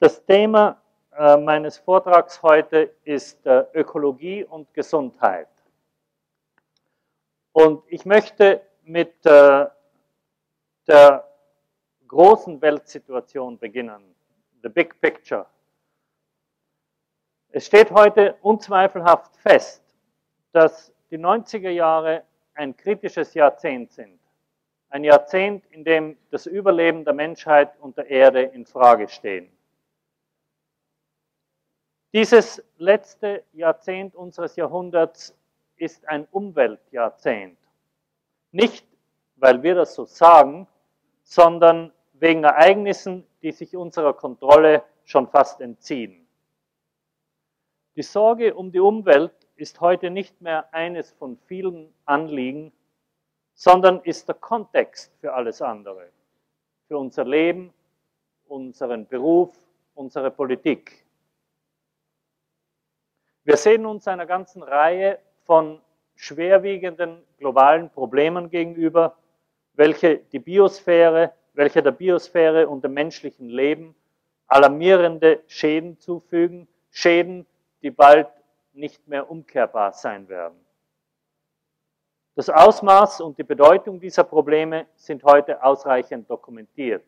Das Thema äh, meines Vortrags heute ist äh, Ökologie und Gesundheit. Und ich möchte mit äh, der großen Weltsituation beginnen, the big picture. Es steht heute unzweifelhaft fest, dass die 90er Jahre ein kritisches Jahrzehnt sind. Ein Jahrzehnt, in dem das Überleben der Menschheit und der Erde in Frage stehen. Dieses letzte Jahrzehnt unseres Jahrhunderts ist ein Umweltjahrzehnt. Nicht, weil wir das so sagen, sondern wegen Ereignissen, die sich unserer Kontrolle schon fast entziehen. Die Sorge um die Umwelt ist heute nicht mehr eines von vielen Anliegen, sondern ist der Kontext für alles andere, für unser Leben, unseren Beruf, unsere Politik. Wir sehen uns einer ganzen Reihe von schwerwiegenden globalen Problemen gegenüber, welche die Biosphäre, welche der Biosphäre und dem menschlichen Leben alarmierende Schäden zufügen, Schäden, die bald nicht mehr umkehrbar sein werden. Das Ausmaß und die Bedeutung dieser Probleme sind heute ausreichend dokumentiert.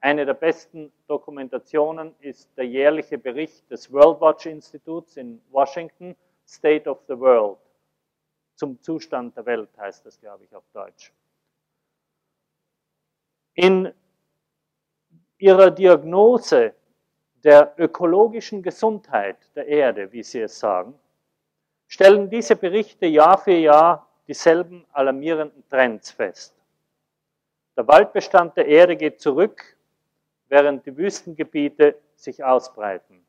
Eine der besten Dokumentationen ist der jährliche Bericht des World Watch Instituts in Washington, State of the World. Zum Zustand der Welt heißt das, glaube ich, auf Deutsch. In ihrer Diagnose der ökologischen Gesundheit der Erde, wie sie es sagen, stellen diese Berichte Jahr für Jahr dieselben alarmierenden Trends fest. Der Waldbestand der Erde geht zurück, während die Wüstengebiete sich ausbreiten.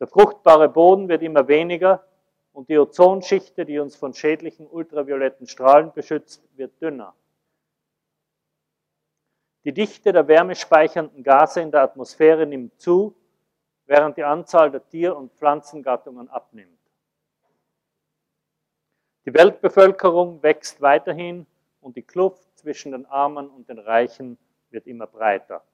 Der fruchtbare Boden wird immer weniger und die Ozonschichte, die uns von schädlichen ultravioletten Strahlen beschützt, wird dünner. Die Dichte der wärmespeichernden Gase in der Atmosphäre nimmt zu, während die Anzahl der Tier- und Pflanzengattungen abnimmt. Die Weltbevölkerung wächst weiterhin und die Kluft zwischen den Armen und den Reichen wird immer breiter.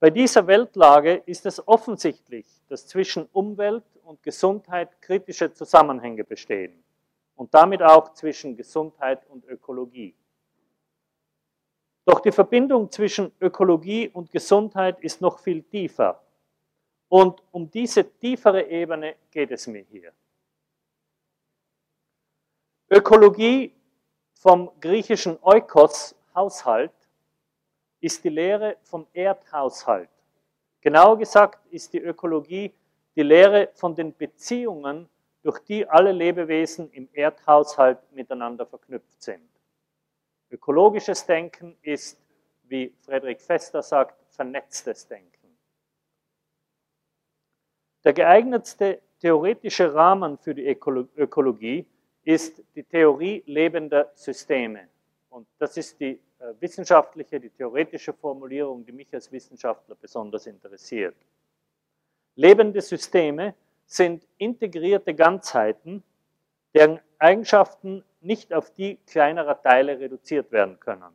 Bei dieser Weltlage ist es offensichtlich, dass zwischen Umwelt und Gesundheit kritische Zusammenhänge bestehen und damit auch zwischen Gesundheit und Ökologie. Doch die Verbindung zwischen Ökologie und Gesundheit ist noch viel tiefer. Und um diese tiefere Ebene geht es mir hier. Ökologie vom griechischen Oikos, Haushalt, ist die Lehre vom Erdhaushalt. Genauer gesagt ist die Ökologie die Lehre von den Beziehungen, durch die alle Lebewesen im Erdhaushalt miteinander verknüpft sind. Ökologisches Denken ist, wie Friedrich Fester sagt, vernetztes Denken. Der geeignetste theoretische Rahmen für die Ökologie ist die Theorie lebender Systeme. Und das ist die wissenschaftliche, die theoretische Formulierung, die mich als Wissenschaftler besonders interessiert. Lebende Systeme sind integrierte Ganzheiten, deren Eigenschaften nicht auf die kleinerer Teile reduziert werden können.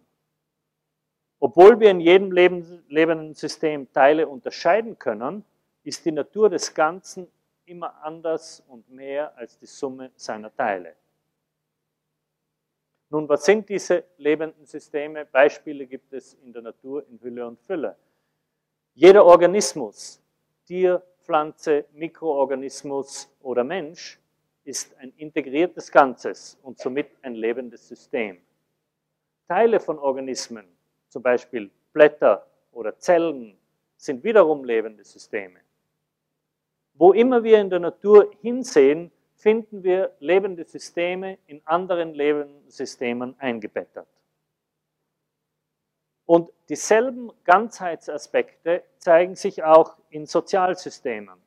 Obwohl wir in jedem lebenden System Teile unterscheiden können, ist die Natur des Ganzen immer anders und mehr als die Summe seiner Teile. Nun, was sind diese lebenden Systeme? Beispiele gibt es in der Natur in Hülle und Fülle. Jeder Organismus, Tier, Pflanze, Mikroorganismus oder Mensch, ist ein integriertes Ganzes und somit ein lebendes System. Teile von Organismen, zum Beispiel Blätter oder Zellen, sind wiederum lebende Systeme. Wo immer wir in der Natur hinsehen, finden wir lebende Systeme in anderen lebenden Systemen eingebettet. Und dieselben Ganzheitsaspekte zeigen sich auch in Sozialsystemen,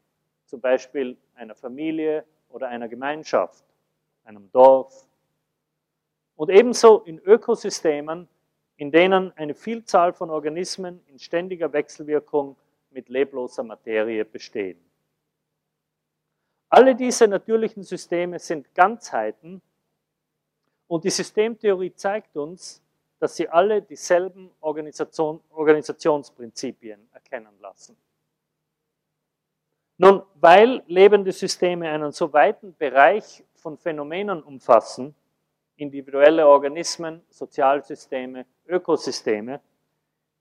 zum Beispiel einer Familie oder einer Gemeinschaft, einem Dorf. Und ebenso in Ökosystemen, in denen eine Vielzahl von Organismen in ständiger Wechselwirkung mit lebloser Materie bestehen. Alle diese natürlichen Systeme sind Ganzheiten und die Systemtheorie zeigt uns, dass sie alle dieselben Organisation, Organisationsprinzipien erkennen lassen. Nun, weil lebende Systeme einen so weiten Bereich von Phänomenen umfassen, individuelle Organismen, Sozialsysteme, Ökosysteme,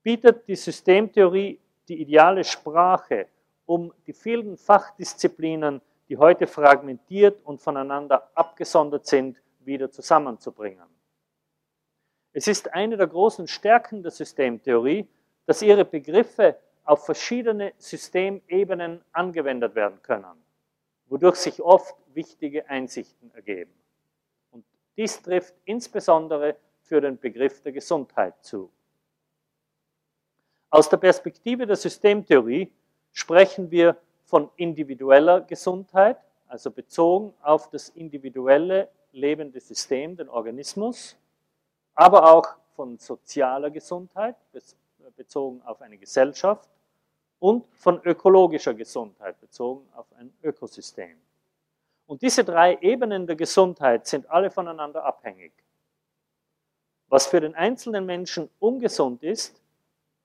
bietet die Systemtheorie die ideale Sprache, um die vielen Fachdisziplinen, die heute fragmentiert und voneinander abgesondert sind, wieder zusammenzubringen. Es ist eine der großen Stärken der Systemtheorie, dass ihre Begriffe auf verschiedene Systemebenen angewendet werden können, wodurch sich oft wichtige Einsichten ergeben. Und dies trifft insbesondere für den Begriff der Gesundheit zu. Aus der Perspektive der Systemtheorie sprechen wir von individueller Gesundheit, also bezogen auf das individuelle lebende System, den Organismus, aber auch von sozialer Gesundheit, bezogen auf eine Gesellschaft, und von ökologischer Gesundheit, bezogen auf ein Ökosystem. Und diese drei Ebenen der Gesundheit sind alle voneinander abhängig. Was für den einzelnen Menschen ungesund ist,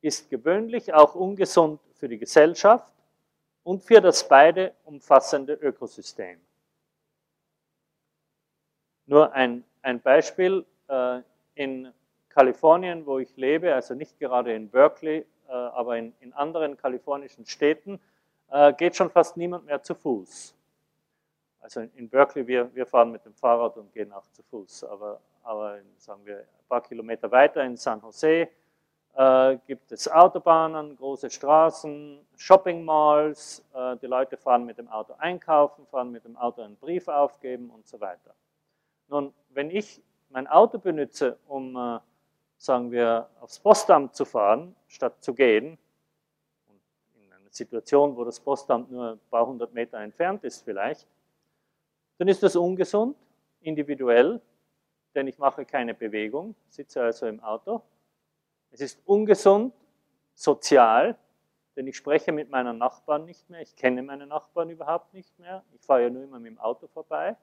ist gewöhnlich auch ungesund für die Gesellschaft und für das beide umfassende Ökosystem. Nur ein, ein Beispiel, äh, in Kalifornien, wo ich lebe, also nicht gerade in Berkeley, äh, aber in, in, anderen kalifornischen Städten, äh, geht schon fast niemand mehr zu Fuß. Also in, in Berkeley, wir, wir fahren mit dem Fahrrad und gehen auch zu Fuß, aber, aber sagen wir ein paar Kilometer weiter in San Jose äh, gibt es Autobahnen, große Straßen, Shopping Malls, äh, die Leute fahren mit dem Auto einkaufen, fahren mit dem Auto einen Brief aufgeben und so weiter. Nun, wenn ich mein Auto benutze, um, äh, sagen wir, aufs Postamt zu fahren, statt zu gehen, in einer Situation, wo das Postamt nur ein paar hundert Meter entfernt ist vielleicht, dann ist das ungesund, individuell, denn ich mache keine Bewegung, sitze also im Auto es ist ungesund, sozial, denn ich spreche mit meinen Nachbarn nicht mehr, ich kenne meine Nachbarn überhaupt nicht mehr, ich fahre ja nur immer mit dem Auto vorbei.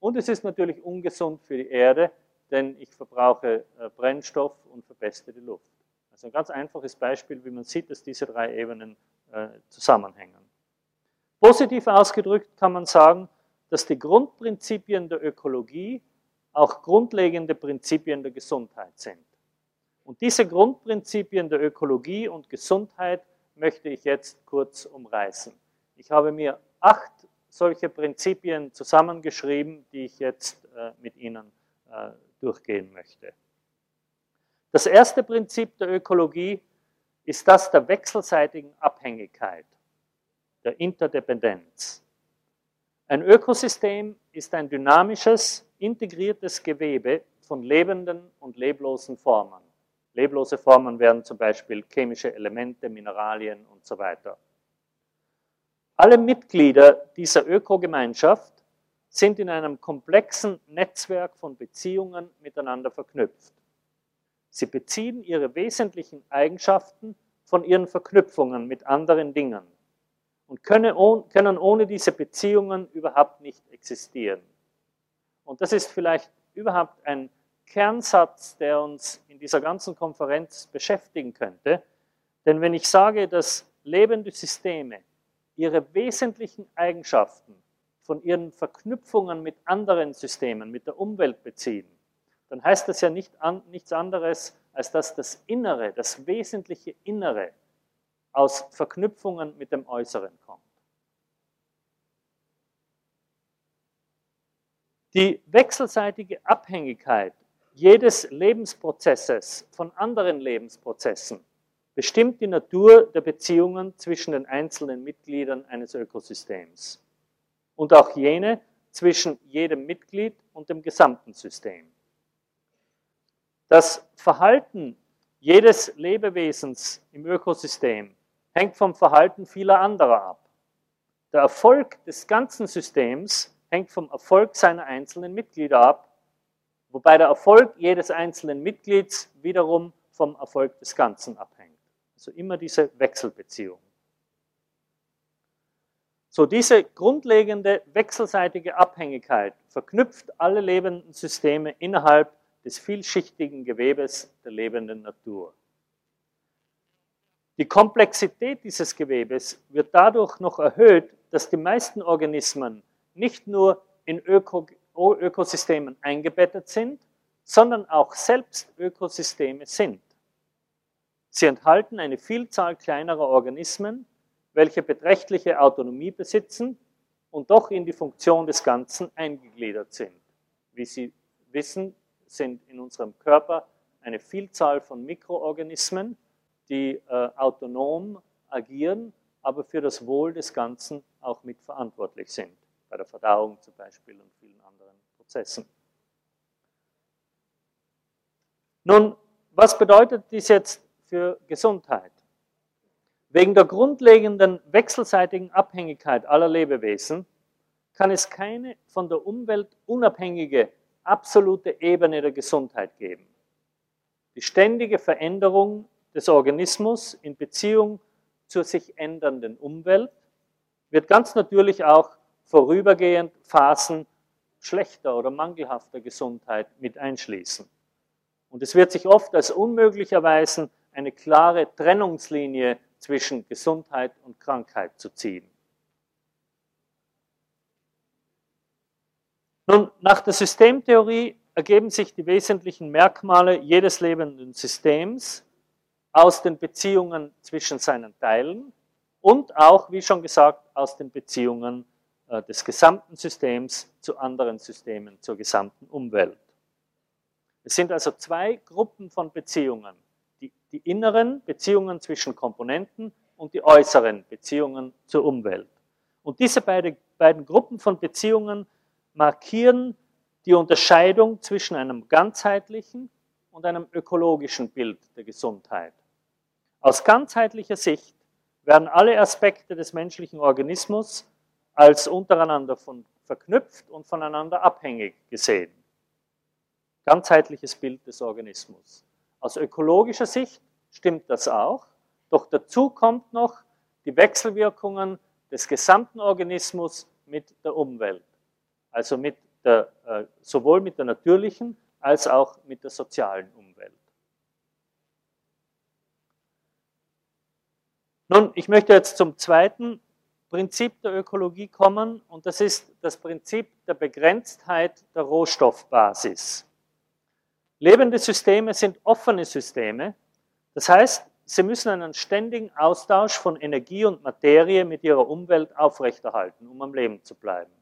Und es ist natürlich ungesund für die Erde, denn ich verbrauche äh, Brennstoff und verpeste die Luft. Also ein ganz einfaches Beispiel, wie man sieht, dass diese drei Ebenen äh, zusammenhängen. Positiv ausgedrückt kann man sagen, dass die Grundprinzipien der Ökologie auch grundlegende Prinzipien der Gesundheit sind. Und diese Grundprinzipien der Ökologie und Gesundheit möchte ich jetzt kurz umreißen. Ich habe mir acht solche Prinzipien zusammengeschrieben, die ich jetzt äh, mit Ihnen äh, durchgehen möchte. Das erste Prinzip der Ökologie ist das der wechselseitigen Abhängigkeit, der Interdependenz. Ein Ökosystem ist ein dynamisches, integriertes Gewebe von lebenden und leblosen Formen. Leblose Formen wären zum Beispiel chemische Elemente, Mineralien und so weiter. Alle Mitglieder dieser Ökogemeinschaft sind in einem komplexen Netzwerk von Beziehungen miteinander verknüpft. Sie beziehen ihre wesentlichen Eigenschaften von ihren Verknüpfungen mit anderen Dingen und können ohne diese Beziehungen überhaupt nicht existieren. Und das ist vielleicht überhaupt ein Kernsatz, der uns in dieser ganzen Konferenz beschäftigen könnte. Denn wenn ich sage, dass lebende Systeme ihre wesentlichen Eigenschaften von ihren Verknüpfungen mit anderen Systemen, mit der Umwelt beziehen, dann heißt das ja nicht an, nichts anderes, als dass das Innere, das wesentliche Innere aus Verknüpfungen mit dem Äußeren kommt. Die wechselseitige Abhängigkeit jedes Lebensprozesses von anderen Lebensprozessen bestimmt die Natur der Beziehungen zwischen den einzelnen Mitgliedern eines Ökosystems und auch jene zwischen jedem Mitglied und dem gesamten System. Das Verhalten jedes Lebewesens im Ökosystem hängt vom Verhalten vieler anderer ab. Der Erfolg des ganzen Systems hängt vom Erfolg seiner einzelnen Mitglieder ab wobei der Erfolg jedes einzelnen Mitglieds wiederum vom Erfolg des Ganzen abhängt. Also immer diese Wechselbeziehung. So, diese grundlegende wechselseitige Abhängigkeit verknüpft alle lebenden Systeme innerhalb des vielschichtigen Gewebes der lebenden Natur. Die Komplexität dieses Gewebes wird dadurch noch erhöht, dass die meisten Organismen nicht nur in Öko Ökosystemen eingebettet sind, sondern auch selbst Ökosysteme sind. Sie enthalten eine Vielzahl kleinerer Organismen, welche beträchtliche Autonomie besitzen und doch in die Funktion des Ganzen eingegliedert sind. Wie Sie wissen, sind in unserem Körper eine Vielzahl von Mikroorganismen, die äh, autonom agieren, aber für das Wohl des Ganzen auch mitverantwortlich sind, bei der Verdauung zum Beispiel und vielen anderen Prozessen. Nun, was bedeutet dies jetzt für Gesundheit? Wegen der grundlegenden wechselseitigen Abhängigkeit aller Lebewesen kann es keine von der Umwelt unabhängige absolute Ebene der Gesundheit geben. Die ständige Veränderung des Organismus in Beziehung zur sich ändernden Umwelt wird ganz natürlich auch vorübergehend Phasen schlechter oder mangelhafter Gesundheit mit einschließen. Und es wird sich oft als unmöglich erweisen, eine klare Trennungslinie zwischen Gesundheit und Krankheit zu ziehen. Nun, nach der Systemtheorie ergeben sich die wesentlichen Merkmale jedes lebenden Systems aus den Beziehungen zwischen seinen Teilen und auch, wie schon gesagt, aus den Beziehungen äh, des gesamten Systems zu anderen Systemen, zur gesamten Umwelt. Es sind also zwei Gruppen von Beziehungen. Die, die inneren Beziehungen zwischen Komponenten und die äußeren Beziehungen zur Umwelt. Und diese beide, beiden Gruppen von Beziehungen markieren die Unterscheidung zwischen einem ganzheitlichen und einem ökologischen Bild der Gesundheit. Aus ganzheitlicher Sicht werden alle Aspekte des menschlichen Organismus als untereinander von, verknüpft und voneinander abhängig gesehen. Ganzheitliches Bild des Organismus. Aus ökologischer Sicht stimmt das auch, doch dazu kommt noch die Wechselwirkungen des gesamten Organismus mit der Umwelt, also mit der, äh, sowohl mit der natürlichen als auch mit der sozialen Umwelt. Nun, ich möchte jetzt zum zweiten Prinzip der Ökologie kommen und das ist das Prinzip der Begrenztheit der Rohstoffbasis. Lebende Systeme sind offene Systeme, das heißt, sie müssen einen ständigen Austausch von Energie und Materie mit ihrer Umwelt aufrechterhalten, um am Leben zu bleiben.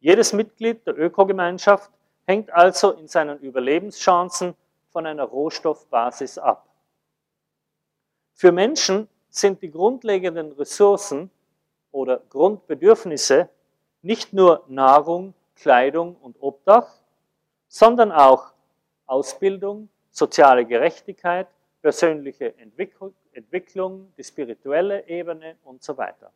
Jedes Mitglied der Ökogemeinschaft hängt also in seinen Überlebenschancen von einer Rohstoffbasis ab. Für Menschen sind die grundlegenden Ressourcen oder Grundbedürfnisse nicht nur Nahrung, Kleidung und Obdach, sondern auch Ausbildung, soziale Gerechtigkeit, persönliche Entwicklung, die spirituelle Ebene und so weiter.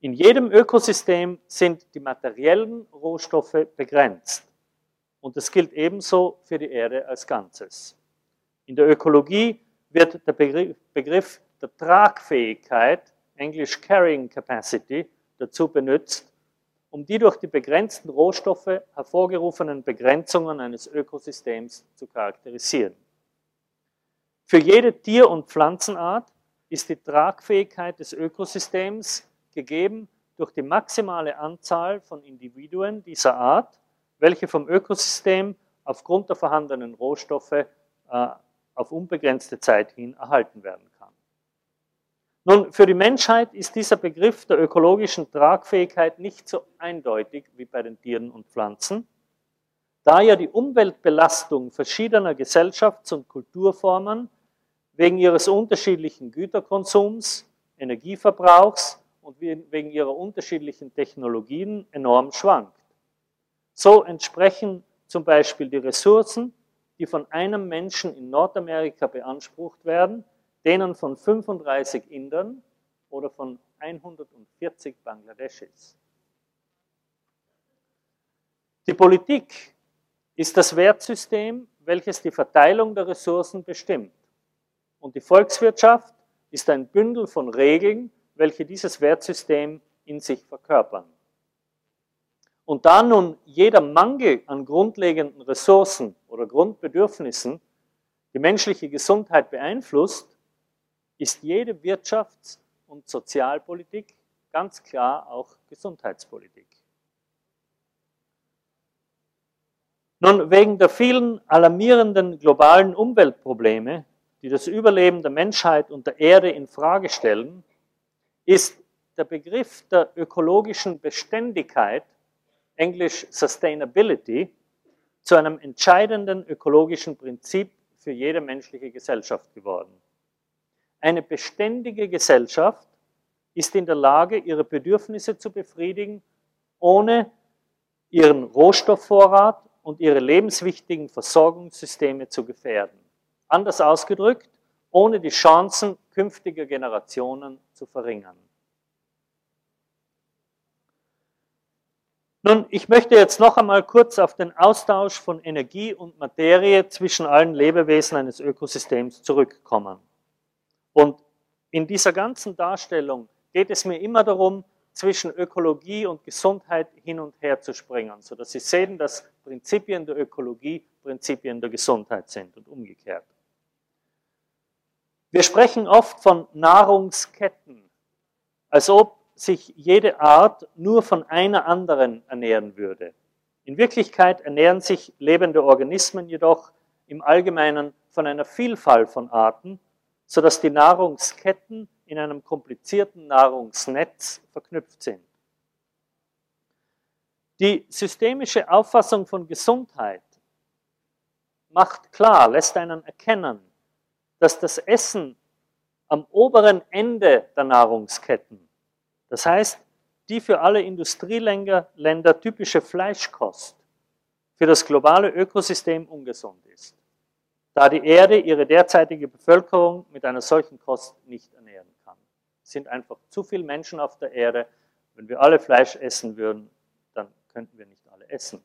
In jedem Ökosystem sind die materiellen Rohstoffe begrenzt. Und das gilt ebenso für die Erde als Ganzes. In der Ökologie wird der Begriff der Tragfähigkeit, englisch Carrying Capacity, dazu benutzt, um die durch die begrenzten Rohstoffe hervorgerufenen Begrenzungen eines Ökosystems zu charakterisieren. Für jede Tier- und Pflanzenart ist die Tragfähigkeit des Ökosystems gegeben durch die maximale Anzahl von Individuen dieser Art, welche vom Ökosystem aufgrund der vorhandenen Rohstoffe äh, auf unbegrenzte Zeit hin erhalten werden. Nun, für die Menschheit ist dieser Begriff der ökologischen Tragfähigkeit nicht so eindeutig wie bei den Tieren und Pflanzen, da ja die Umweltbelastung verschiedener Gesellschafts- und Kulturformen wegen ihres unterschiedlichen Güterkonsums, Energieverbrauchs und wegen ihrer unterschiedlichen Technologien enorm schwankt. So entsprechen zum Beispiel die Ressourcen, die von einem Menschen in Nordamerika beansprucht werden, denen von 35 Indern oder von 140 Bangladeschis. Die Politik ist das Wertsystem, welches die Verteilung der Ressourcen bestimmt. Und die Volkswirtschaft ist ein Bündel von Regeln, welche dieses Wertsystem in sich verkörpern. und da nun jeder Mangel an grundlegenden Ressourcen oder Grundbedürfnissen die menschliche Gesundheit beeinflusst, ist jede Wirtschafts- und Sozialpolitik ganz klar auch Gesundheitspolitik. Nun, wegen der vielen alarmierenden globalen Umweltprobleme, die das Überleben der Menschheit und der Erde in Frage stellen, ist der Begriff der ökologischen Beständigkeit, englisch Sustainability, zu einem entscheidenden ökologischen Prinzip für jede menschliche Gesellschaft geworden. Eine beständige Gesellschaft ist in der Lage, ihre Bedürfnisse zu befriedigen, ohne ihren Rohstoffvorrat und ihre lebenswichtigen Versorgungssysteme zu gefährden. Anders ausgedrückt, ohne die Chancen künftiger Generationen zu verringern. Nun, ich möchte jetzt noch einmal kurz auf den Austausch von Energie und Materie zwischen allen Lebewesen eines Ökosystems zurückkommen. Und in dieser ganzen Darstellung geht es mir immer darum, zwischen Ökologie und Gesundheit hin und her zu springen, sodass Sie sehen, dass Prinzipien der Ökologie Prinzipien der Gesundheit sind und umgekehrt. Wir sprechen oft von Nahrungsketten, als ob sich jede Art nur von einer anderen ernähren würde. In Wirklichkeit ernähren sich lebende Organismen jedoch im Allgemeinen von einer Vielfalt von Arten, sodass die Nahrungsketten in einem komplizierten Nahrungsnetz verknüpft sind. Die systemische Auffassung von Gesundheit macht klar, lässt einen erkennen, dass das Essen am oberen Ende der Nahrungsketten, das heißt die für alle Industrieländer typische Fleischkost, für das globale Ökosystem ungesund ist, da die Erde ihre derzeitige Bevölkerung mit einer solchen Kost nicht ernähren kann. Es sind einfach zu viele Menschen auf der Erde. Wenn wir alle Fleisch essen würden, dann könnten wir nicht alle essen.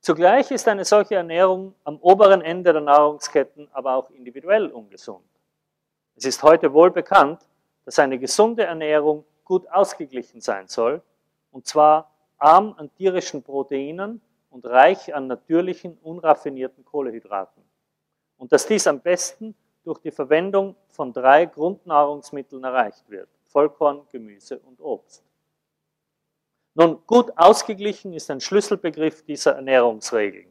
Zugleich ist eine solche Ernährung am oberen Ende der Nahrungsketten aber auch individuell ungesund. Es ist heute wohl bekannt, dass eine gesunde Ernährung gut ausgeglichen sein soll, und zwar arm an tierischen Proteinen und reich an natürlichen, unraffinierten Kohlehydraten. Und dass dies am besten durch die Verwendung von drei Grundnahrungsmitteln erreicht wird. Vollkorn, Gemüse und Obst. Nun, gut ausgeglichen ist ein Schlüsselbegriff dieser Ernährungsregeln.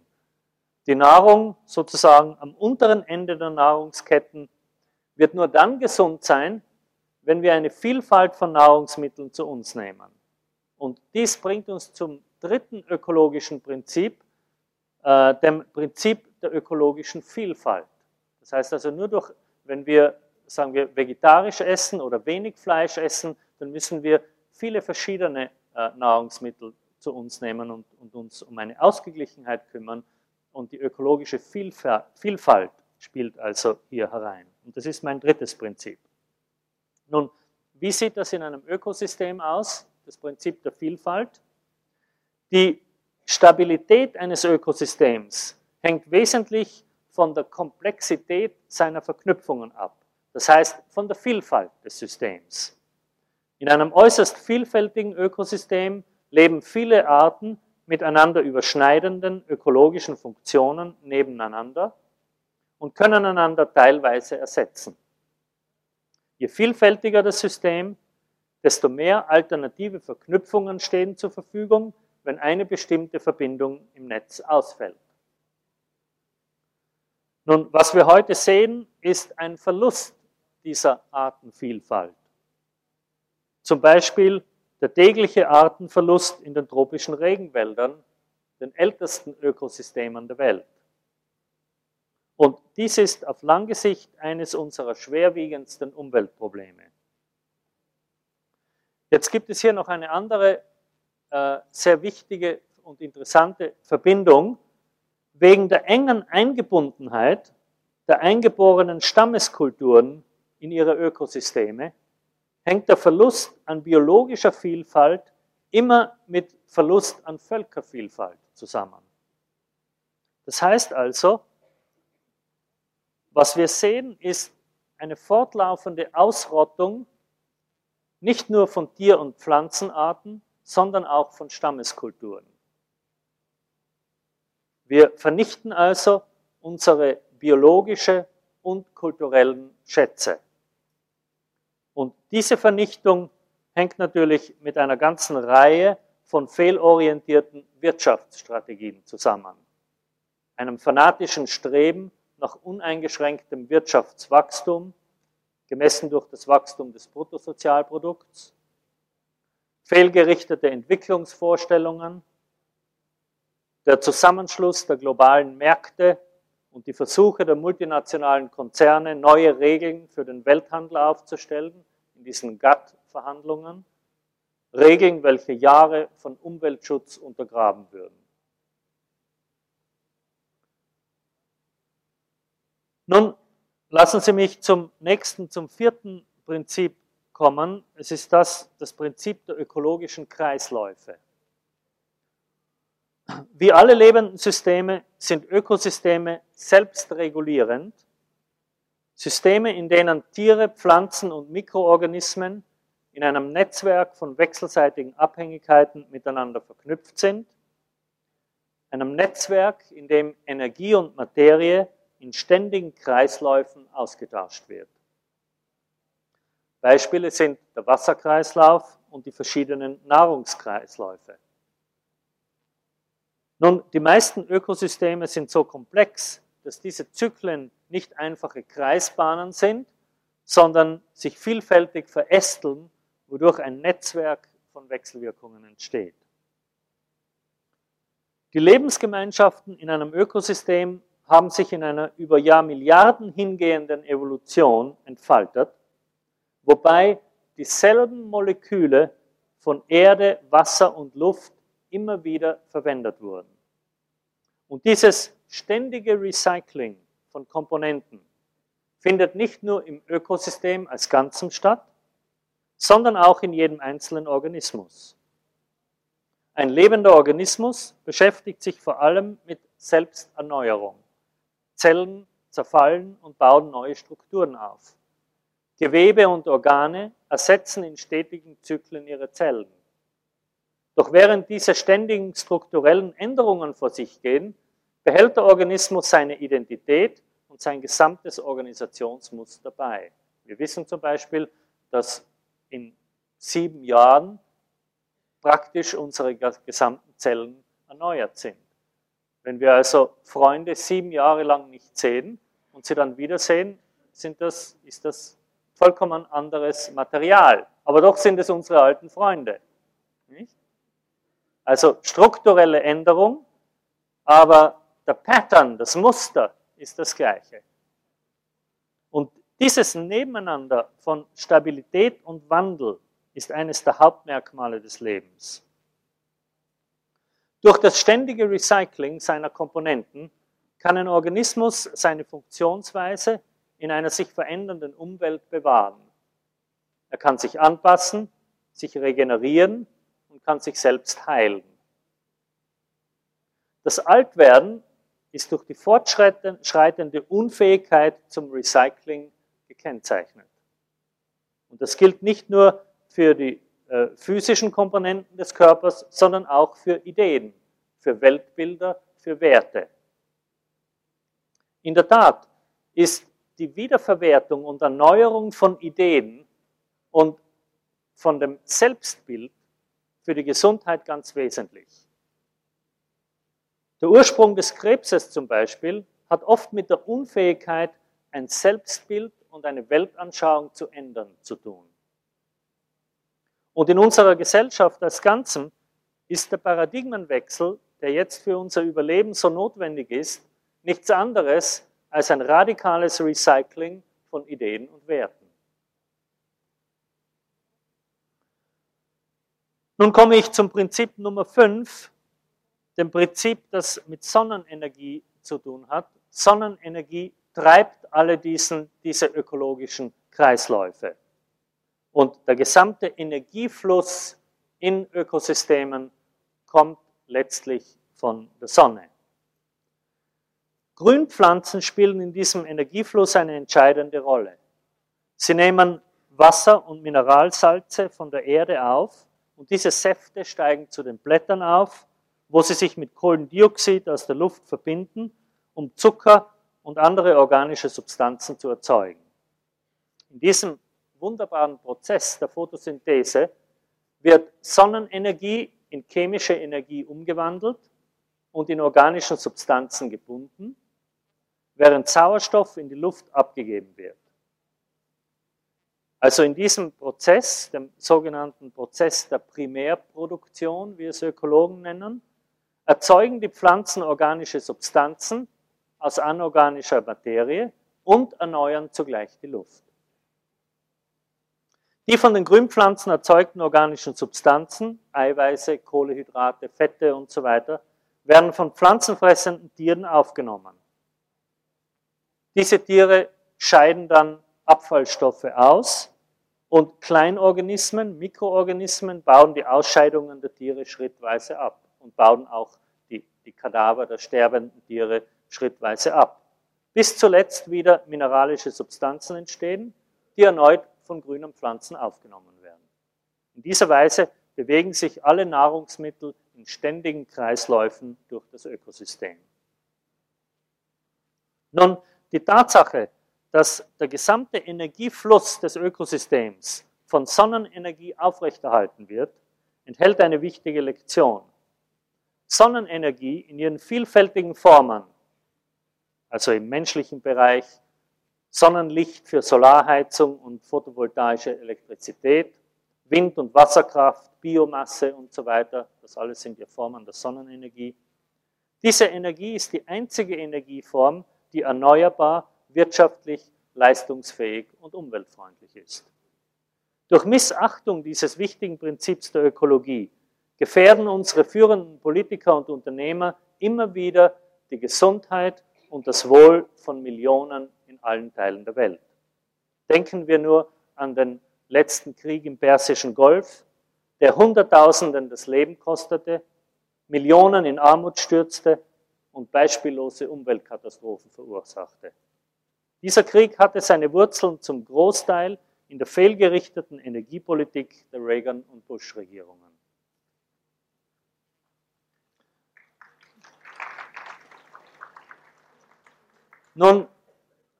Die Nahrung sozusagen am unteren Ende der Nahrungsketten wird nur dann gesund sein, wenn wir eine Vielfalt von Nahrungsmitteln zu uns nehmen. Und dies bringt uns zum dritten ökologischen Prinzip, äh, dem Prinzip der ökologischen Vielfalt. Das heißt also nur durch, wenn wir, sagen wir, vegetarisch essen oder wenig Fleisch essen, dann müssen wir viele verschiedene äh, Nahrungsmittel zu uns nehmen und, und, uns um eine Ausgeglichenheit kümmern. Und die ökologische Vielfalt spielt also hier herein. Und das ist mein drittes Prinzip. Nun, wie sieht das in einem Ökosystem aus? Das Prinzip der Vielfalt. Die Stabilität eines Ökosystems hängt wesentlich von der Komplexität seiner Verknüpfungen ab. Das heißt, von der Vielfalt des Systems. In einem äußerst vielfältigen Ökosystem leben viele Arten mit einander überschneidenden ökologischen Funktionen nebeneinander und können einander teilweise ersetzen. Je vielfältiger das System, desto mehr alternative Verknüpfungen stehen zur Verfügung, wenn eine bestimmte Verbindung im Netz ausfällt. Nun, was wir heute sehen, ist ein Verlust dieser Artenvielfalt. Zum Beispiel der tägliche Artenverlust in den tropischen Regenwäldern, den ältesten Ökosystemen der Welt. Und dies ist auf lange Sicht eines unserer schwerwiegendsten Umweltprobleme. Jetzt gibt es hier noch eine andere sehr wichtige und interessante Verbindung. Wegen der engen Eingebundenheit der eingeborenen Stammeskulturen in ihre Ökosysteme hängt der Verlust an biologischer Vielfalt immer mit Verlust an Völkervielfalt zusammen. Das heißt also, was wir sehen, ist eine fortlaufende Ausrottung nicht nur von Tier- und Pflanzenarten, sondern auch von Stammeskulturen. Wir vernichten also unsere biologische und kulturellen Schätze. Und diese Vernichtung hängt natürlich mit einer ganzen Reihe von fehlorientierten Wirtschaftsstrategien zusammen. Einem fanatischen Streben nach uneingeschränktem Wirtschaftswachstum, gemessen durch das Wachstum des Bruttosozialprodukts, fehlgerichtete Entwicklungsvorstellungen, der Zusammenschluss der globalen Märkte und die Versuche der multinationalen Konzerne, neue Regeln für den Welthandel aufzustellen in diesen GATT-Verhandlungen, Regeln, welche Jahre von Umweltschutz untergraben würden. Nun lassen Sie mich zum nächsten, zum vierten Prinzip kommen. Es ist das, das Prinzip der ökologischen Kreisläufe. Wie alle lebenden Systeme sind Ökosysteme selbstregulierend. Systeme, in denen Tiere, Pflanzen und Mikroorganismen in einem Netzwerk von wechselseitigen Abhängigkeiten miteinander verknüpft sind. Einem Netzwerk, in dem Energie und Materie in ständigen Kreisläufen ausgetauscht wird. Beispiele sind der Wasserkreislauf und die verschiedenen Nahrungskreisläufe. Nun, die meisten Ökosysteme sind so komplex, dass diese Zyklen nicht einfache Kreisbahnen sind, sondern sich vielfältig verästeln, wodurch ein Netzwerk von Wechselwirkungen entsteht. Die Lebensgemeinschaften in einem Ökosystem haben sich in einer über Jahrmilliarden hingehenden Evolution entfaltet, wobei dieselben Moleküle von Erde, Wasser und Luft immer wieder verwendet wurden. Und dieses ständige Recycling von Komponenten findet nicht nur im Ökosystem als Ganzem statt, sondern auch in jedem einzelnen Organismus. Ein lebender Organismus beschäftigt sich vor allem mit Selbsterneuerung. Zellen zerfallen und bauen neue Strukturen auf. Gewebe und Organe ersetzen in stetigen Zyklen ihre Zellen. Doch während diese ständigen strukturellen Änderungen vor sich gehen, behält der Organismus seine Identität und sein gesamtes Organisationsmuster bei. Wir wissen zum Beispiel, dass in sieben Jahren praktisch unsere gesamten Zellen erneuert sind. Wenn wir also Freunde sieben Jahre lang nicht sehen und sie dann wiedersehen, sind das, ist das vollkommen anderes Material. Aber doch sind es unsere alten Freunde. Nicht? Also strukturelle Änderung, aber der Pattern, das Muster ist das gleiche. Und dieses Nebeneinander von Stabilität und Wandel ist eines der Hauptmerkmale des Lebens. Durch das ständige Recycling seiner Komponenten kann ein Organismus seine Funktionsweise in einer sich verändernden Umwelt bewahren. Er kann sich anpassen, sich regenerieren und kann sich selbst heilen. Das Altwerden ist durch die fortschreitende Unfähigkeit zum Recycling gekennzeichnet. Und das gilt nicht nur für die äh, physischen Komponenten des Körpers, sondern auch für Ideen, für Weltbilder, für Werte. In der Tat ist die Wiederverwertung und Erneuerung von Ideen und von dem Selbstbild für die Gesundheit ganz wesentlich. Der Ursprung des Krebses zum Beispiel hat oft mit der Unfähigkeit, ein Selbstbild und eine Weltanschauung zu ändern zu tun. Und in unserer Gesellschaft als Ganzem ist der Paradigmenwechsel, der jetzt für unser Überleben so notwendig ist, nichts anderes als ein radikales Recycling von Ideen und Werten. Nun komme ich zum Prinzip Nummer 5, dem Prinzip, das mit Sonnenenergie zu tun hat. Sonnenenergie treibt alle diesen, diese ökologischen Kreisläufe. Und der gesamte Energiefluss in Ökosystemen kommt letztlich von der Sonne. Grünpflanzen spielen in diesem Energiefluss eine entscheidende Rolle. Sie nehmen Wasser und Mineralsalze von der Erde auf und diese Säfte steigen zu den Blättern auf, wo sie sich mit Kohlendioxid aus der Luft verbinden, um Zucker und andere organische Substanzen zu erzeugen. In diesem wunderbaren Prozess der Photosynthese wird Sonnenenergie in chemische Energie umgewandelt und in organischen Substanzen gebunden, während Sauerstoff in die Luft abgegeben wird. Also in diesem Prozess, dem sogenannten Prozess der Primärproduktion, wie es Ökologen nennen, erzeugen die Pflanzen organische Substanzen aus anorganischer Materie und erneuern zugleich die Luft. Die von den Grünpflanzen erzeugten organischen Substanzen, Eiweiße, Kohlehydrate, Fette und so weiter, werden von pflanzenfressenden Tieren aufgenommen. Diese Tiere scheiden dann Abfallstoffe aus und Kleinorganismen, Mikroorganismen bauen die Ausscheidungen der Tiere schrittweise ab und bauen auch die, die Kadaver der sterbenden Tiere schrittweise ab. Bis zuletzt wieder mineralische Substanzen entstehen, die erneut von grünen Pflanzen aufgenommen werden. In dieser Weise bewegen sich alle Nahrungsmittel in ständigen Kreisläufen durch das Ökosystem. Nun, die Tatsache, dass der gesamte Energiefluss des Ökosystems von Sonnenenergie aufrechterhalten wird, enthält eine wichtige Lektion. Sonnenenergie in ihren vielfältigen Formen, also im menschlichen Bereich, Sonnenlicht für Solarheizung und photovoltaische Elektrizität, Wind- und Wasserkraft, Biomasse und so weiter, das alles sind ja Formen der Sonnenenergie. Diese Energie ist die einzige Energieform, die erneuerbar, wirtschaftlich, leistungsfähig und umweltfreundlich ist. Durch Missachtung dieses wichtigen Prinzips der Ökologie gefährden unsere führenden Politiker und Unternehmer immer wieder die Gesundheit und das Wohl von Millionen in allen Teilen der Welt. Denken wir nur an den letzten Krieg im Persischen Golf, der Hunderttausenden das Leben kostete, Millionen in Armut stürzte und beispiellose Umweltkatastrophen verursachte. Dieser Krieg hatte seine Wurzeln zum Großteil in der fehlgerichteten Energiepolitik der Reagan- und Bush-Regierungen. Nun,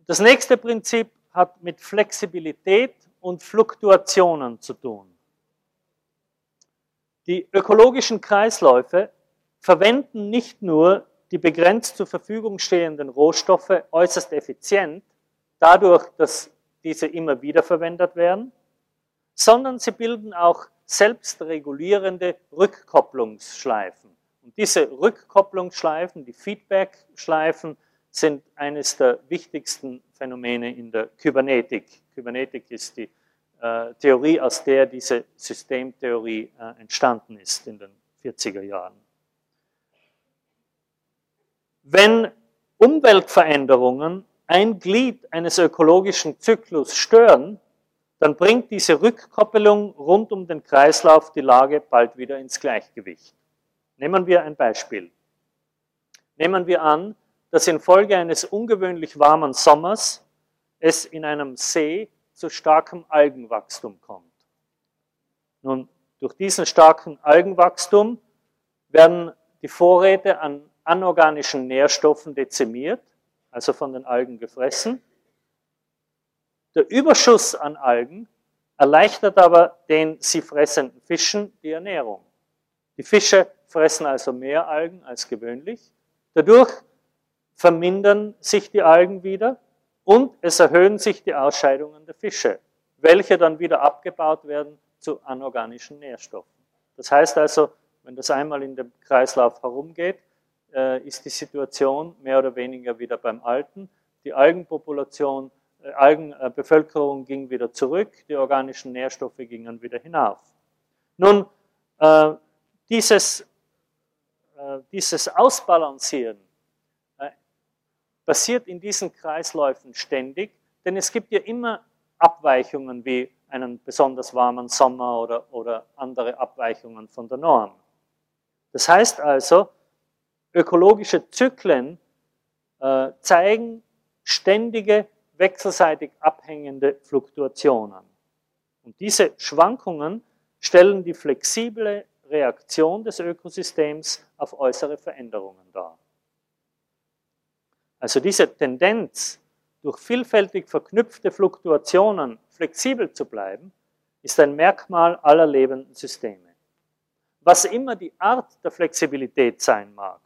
das nächste Prinzip hat mit Flexibilität und Fluktuationen zu tun. Die ökologischen Kreisläufe verwenden nicht nur die begrenzt zur Verfügung stehenden Rohstoffe äußerst effizient, dadurch, dass diese immer wieder verwendet werden, sondern sie bilden auch selbstregulierende Rückkopplungsschleifen. Und diese Rückkopplungsschleifen, die Feedback-Schleifen, sind eines der wichtigsten Phänomene in der Kybernetik. Kybernetik ist die äh, Theorie, aus der diese Systemtheorie äh, entstanden ist in den 40er Jahren. Wenn Umweltveränderungen ein Glied eines ökologischen Zyklus stören, dann bringt diese Rückkoppelung rund um den Kreislauf die Lage bald wieder ins Gleichgewicht. Nehmen wir ein Beispiel. Nehmen wir an, dass infolge eines ungewöhnlich warmen Sommers es in einem See zu starkem Algenwachstum kommt. Nun, durch diesen starken Algenwachstum werden die Vorräte an anorganischen Nährstoffen dezimiert, also von den Algen gefressen. Der Überschuss an Algen erleichtert aber den sie fressenden Fischen die Ernährung. Die Fische fressen also mehr Algen als gewöhnlich. Dadurch vermindern sich die Algen wieder und es erhöhen sich die Ausscheidungen der Fische, welche dann wieder abgebaut werden zu anorganischen Nährstoffen. Das heißt also, wenn das einmal in dem Kreislauf herumgeht, äh, ist die Situation mehr oder weniger wieder beim Alten. Die Algenpopulation, äh, Algenbevölkerung ging wieder zurück, die organischen Nährstoffe gingen wieder hinauf. Nun, äh, dieses, dieses Ausbalancieren passiert in diesen Kreisläufen ständig, denn es gibt ja immer Abweichungen wie einen besonders warmen Sommer oder, oder andere Abweichungen von der Norm. Das heißt also, ökologische Zyklen äh, zeigen ständige, wechselseitig abhängende Fluktuationen. Und diese Schwankungen stellen die flexible Reaktion des Ökosystems auf äußere Veränderungen dar. Also diese Tendenz, durch vielfältig verknüpfte Fluktuationen flexibel zu bleiben, ist ein Merkmal aller lebenden Systeme. Was immer die Art der Flexibilität sein mag,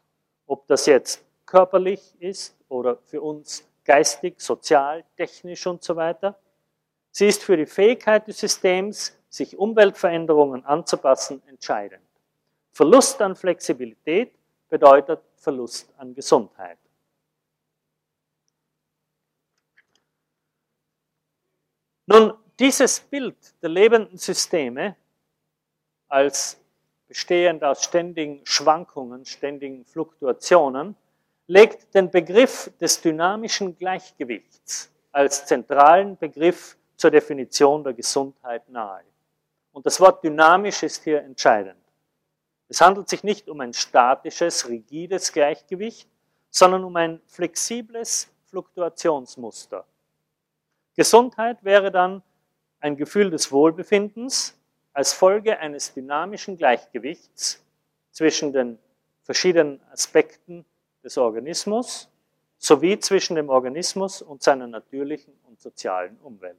ob das jetzt körperlich ist oder für uns geistig, sozial, technisch und so weiter, sie ist für die Fähigkeit des Systems, sich Umweltveränderungen anzupassen, entscheidend. Verlust an Flexibilität bedeutet Verlust an Gesundheit. Nun, dieses Bild der lebenden Systeme als bestehend aus ständigen Schwankungen, ständigen Fluktuationen, legt den Begriff des dynamischen Gleichgewichts als zentralen Begriff zur Definition der Gesundheit nahe. Und das Wort dynamisch ist hier entscheidend. Es handelt sich nicht um ein statisches, rigides Gleichgewicht, sondern um ein flexibles Fluktuationsmuster. Gesundheit wäre dann ein Gefühl des Wohlbefindens als Folge eines dynamischen Gleichgewichts zwischen den verschiedenen Aspekten des Organismus sowie zwischen dem Organismus und seiner natürlichen und sozialen Umwelt.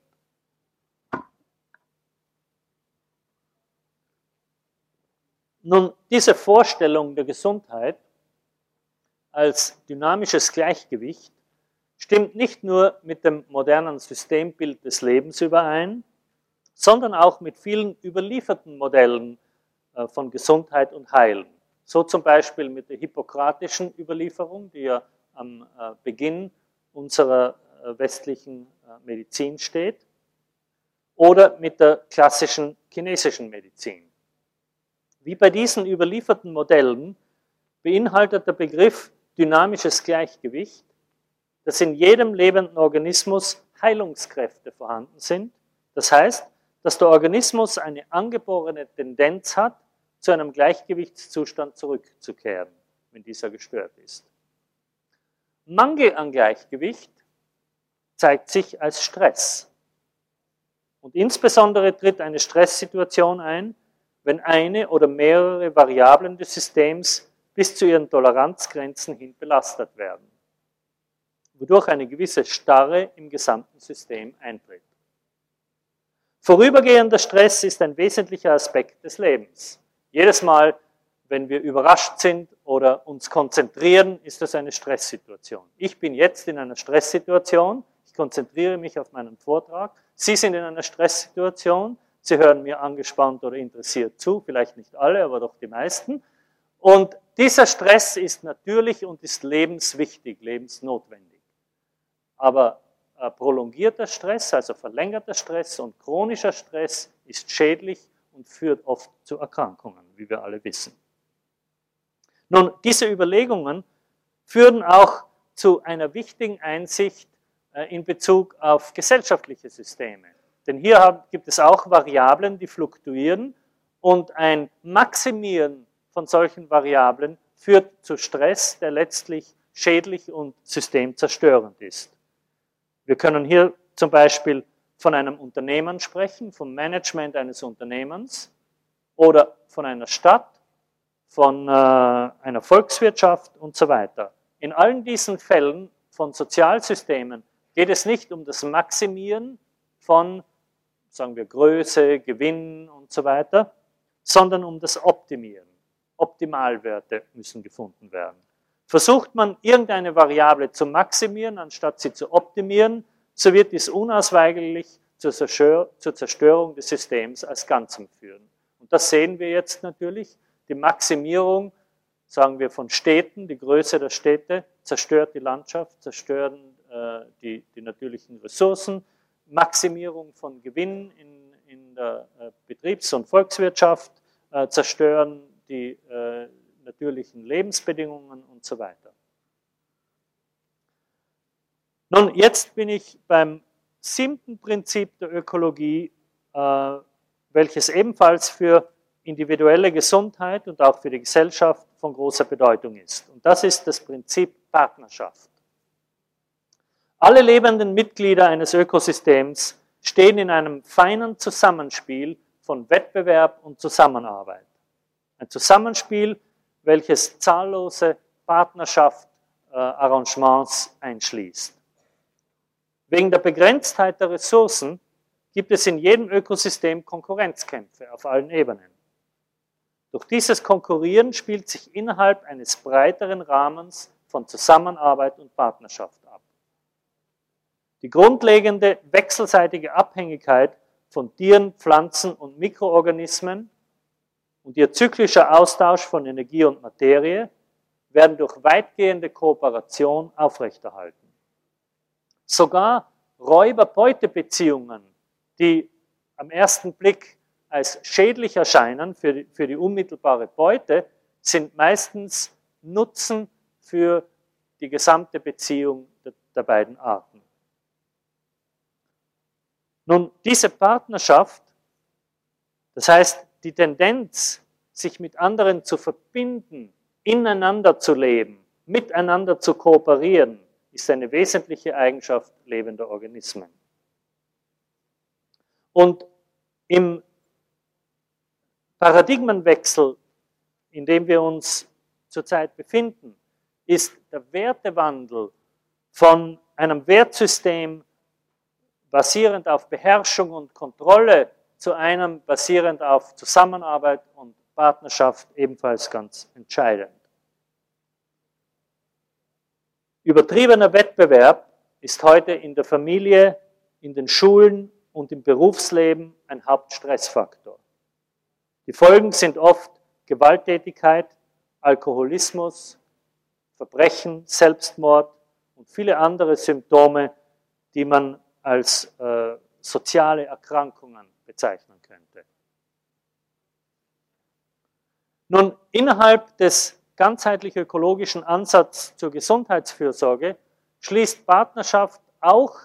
Nun, diese Vorstellung der Gesundheit als dynamisches Gleichgewicht stimmt nicht nur mit dem modernen Systembild des Lebens überein, sondern auch mit vielen überlieferten Modellen äh, von Gesundheit und Heilen. So zum Beispiel mit der hippokratischen Überlieferung, die ja am äh, Beginn unserer äh, westlichen Medizin steht, oder mit der klassischen chinesischen Medizin. Wie bei diesen überlieferten Modellen beinhaltet der Begriff dynamisches Gleichgewicht dass in jedem lebenden Organismus Heilungskräfte vorhanden sind. Das heißt, dass der Organismus eine angeborene Tendenz hat, zu einem Gleichgewichtszustand zurückzukehren, wenn dieser gestört ist. Mangel an Gleichgewicht zeigt sich als Stress. Und insbesondere tritt eine Stresssituation ein, wenn eine oder mehrere Variablen des Systems bis zu ihren Toleranzgrenzen hin belastet werden wodurch eine gewisse Starre im gesamten System eintritt. Vorübergehender Stress ist ein wesentlicher Aspekt des Lebens. Jedes Mal, wenn wir überrascht sind oder uns konzentrieren, ist das eine Stresssituation. Ich bin jetzt in einer Stresssituation, ich konzentriere mich auf meinen Vortrag, Sie sind in einer Stresssituation, Sie hören mir angespannt oder interessiert zu, vielleicht nicht alle, aber doch die meisten. Und dieser Stress ist natürlich und ist lebenswichtig, lebensnotwendig. Aber prolongierter Stress, also verlängerter Stress und chronischer Stress ist schädlich und führt oft zu Erkrankungen, wie wir alle wissen. Nun, diese Überlegungen führen auch zu einer wichtigen Einsicht äh, in Bezug auf gesellschaftliche Systeme. Denn hier gibt es auch Variablen, die fluktuieren und ein Maximieren von solchen Variablen führt zu Stress, der letztlich schädlich und systemzerstörend ist. Wir können hier zum Beispiel von einem Unternehmen sprechen, vom Management eines Unternehmens oder von einer Stadt, von äh, einer Volkswirtschaft und so weiter. In allen diesen Fällen von Sozialsystemen geht es nicht um das Maximieren von, sagen wir, Größe, Gewinn und so weiter, sondern um das Optimieren. Optimalwerte müssen gefunden werden. Versucht man irgendeine Variable zu maximieren, anstatt sie zu optimieren, so wird dies unausweichlich zur Zerstörung des Systems als Ganzem führen. Und das sehen wir jetzt natürlich. Die Maximierung, sagen wir, von Städten, die Größe der Städte, zerstört die Landschaft, zerstört äh, die, die, natürlichen Ressourcen. Maximierung von Gewinn in, in der äh, Betriebs- und Volkswirtschaft äh, zerstören die äh, natürlichen Lebensbedingungen und so weiter. Nun, jetzt bin ich beim siebten Prinzip der Ökologie, äh, welches ebenfalls für individuelle Gesundheit und auch für die Gesellschaft von großer Bedeutung ist. Und das ist das Prinzip Partnerschaft. Alle lebenden Mitglieder eines Ökosystems stehen in einem feinen Zusammenspiel von Wettbewerb und Zusammenarbeit. Ein Zusammenspiel, welches zahllose Partnerschaftarrangements äh, einschließt. Wegen der Begrenztheit der Ressourcen gibt es in jedem Ökosystem Konkurrenzkämpfe auf allen Ebenen. Durch dieses Konkurrieren spielt sich innerhalb eines breiteren Rahmens von Zusammenarbeit und Partnerschaft ab. Die grundlegende wechselseitige Abhängigkeit von Tieren, Pflanzen und Mikroorganismen und ihr zyklischer Austausch von Energie und Materie werden durch weitgehende Kooperation aufrechterhalten. Sogar Räuber-Beute-Beziehungen, die am ersten Blick als schädlich erscheinen für die, für die unmittelbare Beute, sind meistens Nutzen für die gesamte Beziehung der, der beiden Arten. Nun, diese Partnerschaft, das heißt die Tendenz, sich mit anderen zu verbinden, ineinander zu leben, miteinander zu kooperieren, ist eine wesentliche Eigenschaft lebender Organismen. Und im Paradigmenwechsel, in dem wir uns zurzeit befinden, ist der Wertewandel von einem Wertsystem basierend auf Beherrschung und Kontrolle zu einem basierend auf Zusammenarbeit und Partnerschaft ebenfalls ganz entscheidend. Übertriebener Wettbewerb ist heute in der Familie, in den Schulen und im Berufsleben ein Hauptstressfaktor. Die Folgen sind oft Gewalttätigkeit, Alkoholismus, Verbrechen, Selbstmord und viele andere Symptome, die man als äh, soziale Erkrankungen bezeichnen könnte. Nun, innerhalb des ganzheitlich ökologischen Ansatz zur Gesundheitsfürsorge schließt Partnerschaft auch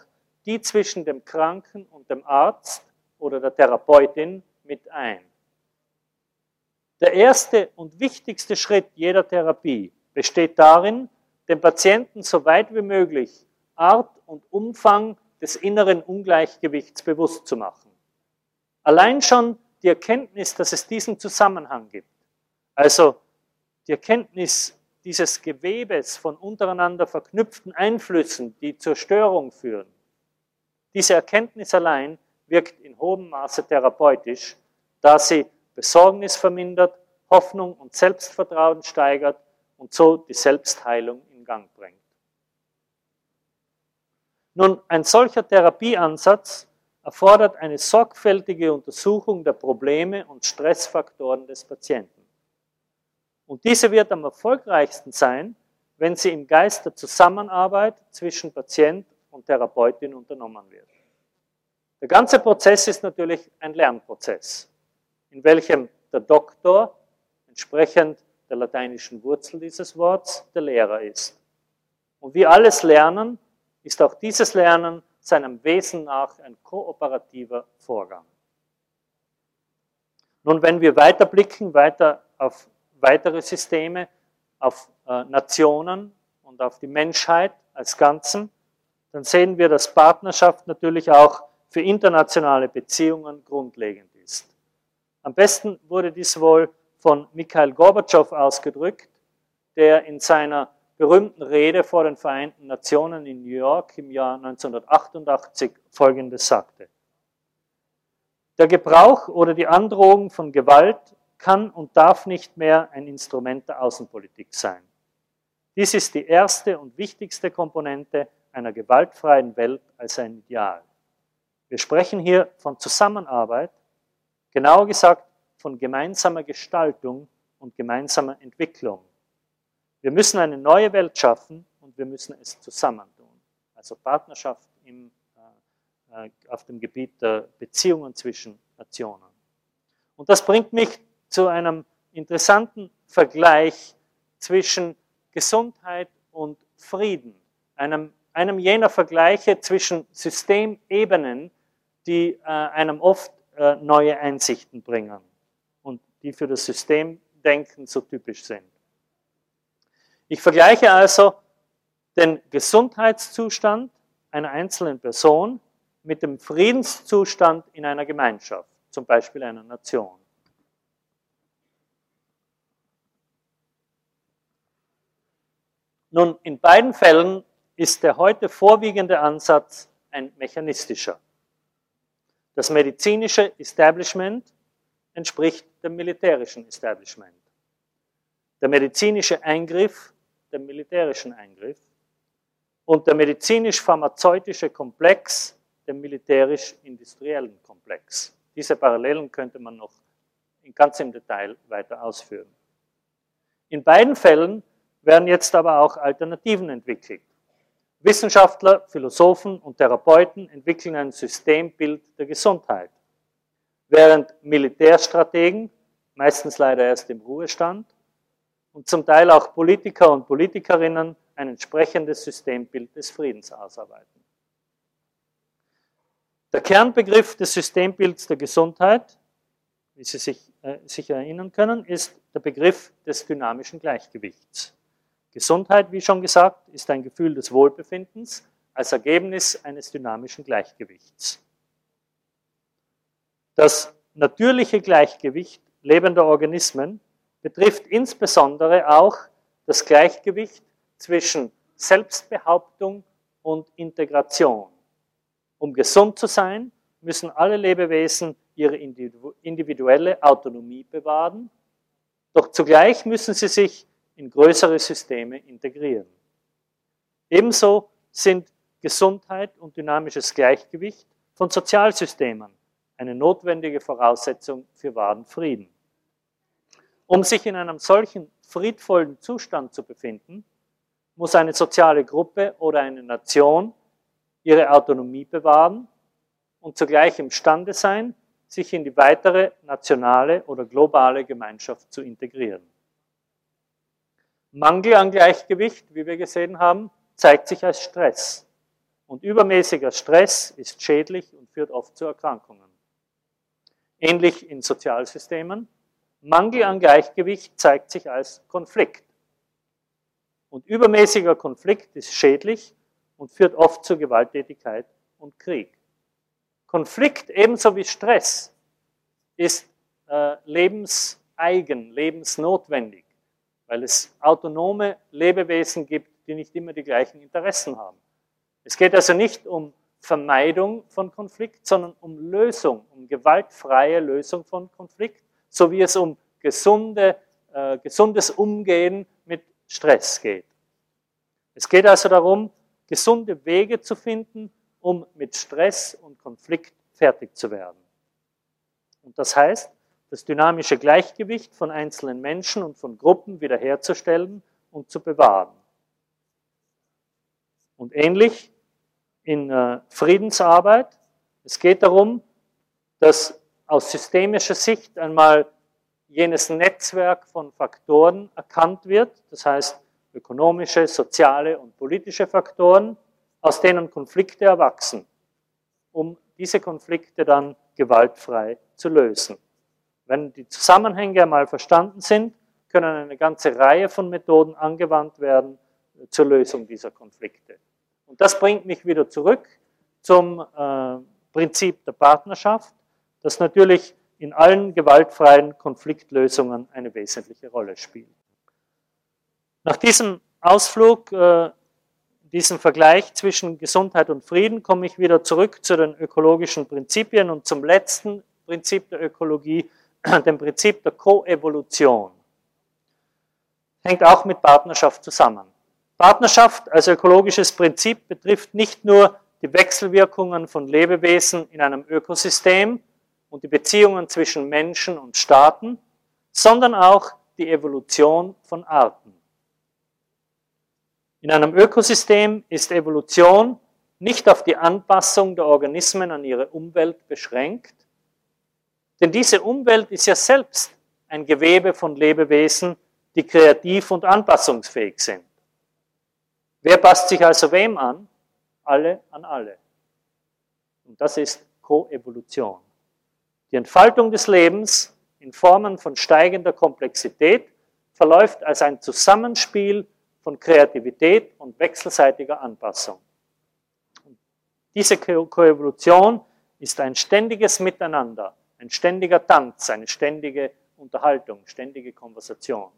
die zwischen dem Kranken und dem Arzt oder der Therapeutin mit ein. Der erste und wichtigste Schritt jeder Therapie besteht darin, dem Patienten so weit wie möglich Art und Umfang des inneren Ungleichgewichts bewusst zu machen. Allein schon die Erkenntnis, dass es diesen Zusammenhang gibt, also die Erkenntnis dieses Gewebes von untereinander verknüpften Einflüssen, die zur Störung führen, diese Erkenntnis allein wirkt in hohem Maße therapeutisch, da sie Besorgnis vermindert, Hoffnung und Selbstvertrauen steigert und so die Selbstheilung in Gang bringt. Nun, ein solcher Therapieansatz erfordert eine sorgfältige Untersuchung der Probleme und Stressfaktoren des Patienten. Und diese wird am erfolgreichsten sein, wenn sie im Geist der Zusammenarbeit zwischen Patient und Therapeutin unternommen wird. Der ganze Prozess ist natürlich ein Lernprozess, in welchem der Doktor entsprechend der lateinischen Wurzel dieses Worts der Lehrer ist. Und wie alles Lernen ist auch dieses Lernen seinem Wesen nach ein kooperativer Vorgang. Nun, wenn wir weiter blicken, weiter auf weitere Systeme, auf äh, Nationen und auf die Menschheit als Ganzen, dann sehen wir, dass Partnerschaft natürlich auch für internationale Beziehungen grundlegend ist. Am besten wurde dies wohl von Mikhail Gorbatschow ausgedrückt, der in seiner berühmten Rede vor den Vereinten Nationen in New York im Jahr 1988 Folgendes sagte. Der Gebrauch oder die Androhung von Gewalt kann und darf nicht mehr ein Instrument der Außenpolitik sein. Dies ist die erste und wichtigste Komponente einer gewaltfreien Welt als ein Ideal. Wir sprechen hier von Zusammenarbeit, genauer gesagt von gemeinsamer Gestaltung und gemeinsamer Entwicklung. Wir müssen eine neue Welt schaffen und wir müssen es zusammen tun. Also Partnerschaft im, äh, äh auf dem Gebiet der Beziehungen zwischen Nationen. Und das bringt mich zu einem interessanten Vergleich zwischen Gesundheit und Frieden, einem, einem jener Vergleiche zwischen Systemebenen, die äh, einem oft äh, neue Einsichten bringen und die für das Systemdenken so typisch sind. Ich vergleiche also den Gesundheitszustand einer einzelnen Person mit dem Friedenszustand in einer Gemeinschaft. zum Beispiel einer Nation. Nun, in beiden Fällen ist der heute vorwiegende Ansatz ein mechanistischer. Das medizinische Establishment entspricht dem militärischen Establishment. Der medizinische Eingriff dem militärischen Eingriff und der medizinisch-pharmazeutische Komplex dem militärisch-industriellen Komplex. Diese Parallelen könnte man noch ganz im Detail weiter ausführen. In beiden Fällen werden jetzt aber auch Alternativen entwickelt. Wissenschaftler, Philosophen und Therapeuten entwickeln ein Systembild der Gesundheit, während Militärstrategen, meistens leider erst im Ruhestand, und zum Teil auch Politiker und Politikerinnen ein entsprechendes Systembild des Friedens ausarbeiten. Der Kernbegriff des Systembilds der Gesundheit, wie Sie sich äh, sicher erinnern können, ist der Begriff des dynamischen Gleichgewichts. Gesundheit, wie schon gesagt, ist ein Gefühl des Wohlbefindens als Ergebnis eines dynamischen Gleichgewichts. Das natürliche Gleichgewicht lebender Organismen betrifft insbesondere auch das Gleichgewicht zwischen Selbstbehauptung und Integration. Um gesund zu sein, müssen alle Lebewesen ihre individuelle Autonomie bewahren, doch zugleich müssen sie sich in größere Systeme integrieren. Ebenso sind Gesundheit und dynamisches Gleichgewicht von Sozialsystemen eine notwendige Voraussetzung für wahren Frieden. Um sich in einem solchen friedvollen Zustand zu befinden, muss eine soziale Gruppe oder eine Nation ihre Autonomie bewahren und zugleich imstande sein, sich in die weitere nationale oder globale Gemeinschaft zu integrieren. Mangel an Gleichgewicht, wie wir gesehen haben, zeigt sich als Stress. Und übermäßiger Stress ist schädlich und führt oft zu Erkrankungen. Ähnlich in Sozialsystemen. Mangel an Gleichgewicht zeigt sich als Konflikt. Und übermäßiger Konflikt ist schädlich und führt oft zu Gewalttätigkeit und Krieg. Konflikt ebenso wie Stress ist äh, lebenseigen, lebensnotwendig weil es autonome Lebewesen gibt, die nicht immer die gleichen Interessen haben. Es geht also nicht um Vermeidung von Konflikt, sondern um Lösung, um gewaltfreie Lösung von Konflikt, so wie es um gesunde, äh, gesundes Umgehen mit Stress geht. Es geht also darum, gesunde Wege zu finden, um mit Stress und Konflikt fertig zu werden. Und das heißt, das dynamische Gleichgewicht von einzelnen Menschen und von Gruppen wiederherzustellen und zu bewahren. Und ähnlich in äh, Friedensarbeit, es geht darum, dass aus systemischer Sicht einmal jenes Netzwerk von Faktoren erkannt wird, das heißt ökonomische, soziale und politische Faktoren, aus denen Konflikte erwachsen, um diese Konflikte dann gewaltfrei zu lösen. Wenn die Zusammenhänge einmal verstanden sind, können eine ganze Reihe von Methoden angewandt werden äh, zur Lösung dieser Konflikte. Und das bringt mich wieder zurück zum äh, Prinzip der Partnerschaft, das natürlich in allen gewaltfreien Konfliktlösungen eine wesentliche Rolle spielt. Nach diesem Ausflug, äh, diesem Vergleich zwischen Gesundheit und Frieden, komme ich wieder zurück zu den ökologischen Prinzipien und zum letzten Prinzip der Ökologie, dem Prinzip der Koevolution. Hängt auch mit Partnerschaft zusammen. Partnerschaft als ökologisches Prinzip betrifft nicht nur die Wechselwirkungen von Lebewesen in einem Ökosystem und die Beziehungen zwischen Menschen und Staaten, sondern auch die Evolution von Arten. In einem Ökosystem ist Evolution nicht auf die Anpassung der Organismen an ihre Umwelt beschränkt, denn diese Umwelt ist ja selbst ein Gewebe von Lebewesen, die kreativ und anpassungsfähig sind. Wer passt sich also wem an? Alle an alle. Und das ist Koevolution. Die Entfaltung des Lebens in Formen von steigender Komplexität verläuft als ein Zusammenspiel von Kreativität und wechselseitiger Anpassung. Diese Koevolution ist ein ständiges Miteinander ein ständiger Tanz, eine ständige Unterhaltung, ständige Konversation.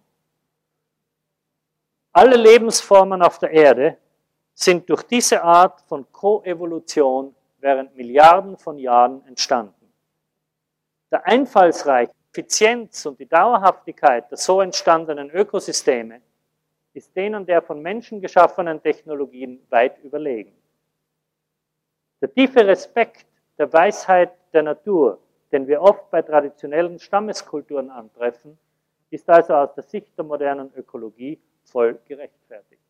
Alle Lebensformen auf der Erde sind durch diese Art von Koevolution während Milliarden von Jahren entstanden. Der Einfallsreich, Effizienz und die Dauerhaftigkeit der so entstandenen Ökosysteme ist denen der von Menschen geschaffenen Technologien weit überlegen. Der tiefe Respekt der Weisheit der Natur, den wir oft bei traditionellen Stammeskulturen antreffen, ist also aus der Sicht der modernen Ökologie voll gerechtfertigt.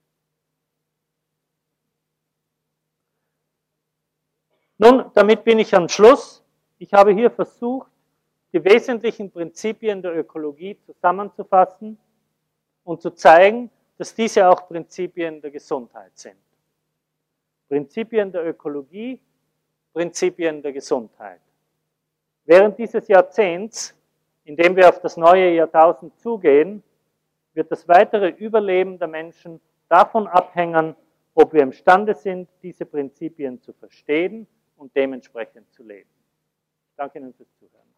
Nun, damit bin ich am Schluss. Ich habe hier versucht, die wesentlichen Prinzipien der Ökologie zusammenzufassen und zu zeigen, dass diese auch Prinzipien der Gesundheit sind. Prinzipien der Ökologie, Prinzipien der Gesundheit. Während dieses Jahrzehnts, in dem wir auf das neue Jahrtausend zugehen, wird das weitere Überleben der Menschen davon abhängen, ob wir imstande sind, diese Prinzipien zu verstehen und dementsprechend zu leben. Ich danke Ihnen fürs Zuhören.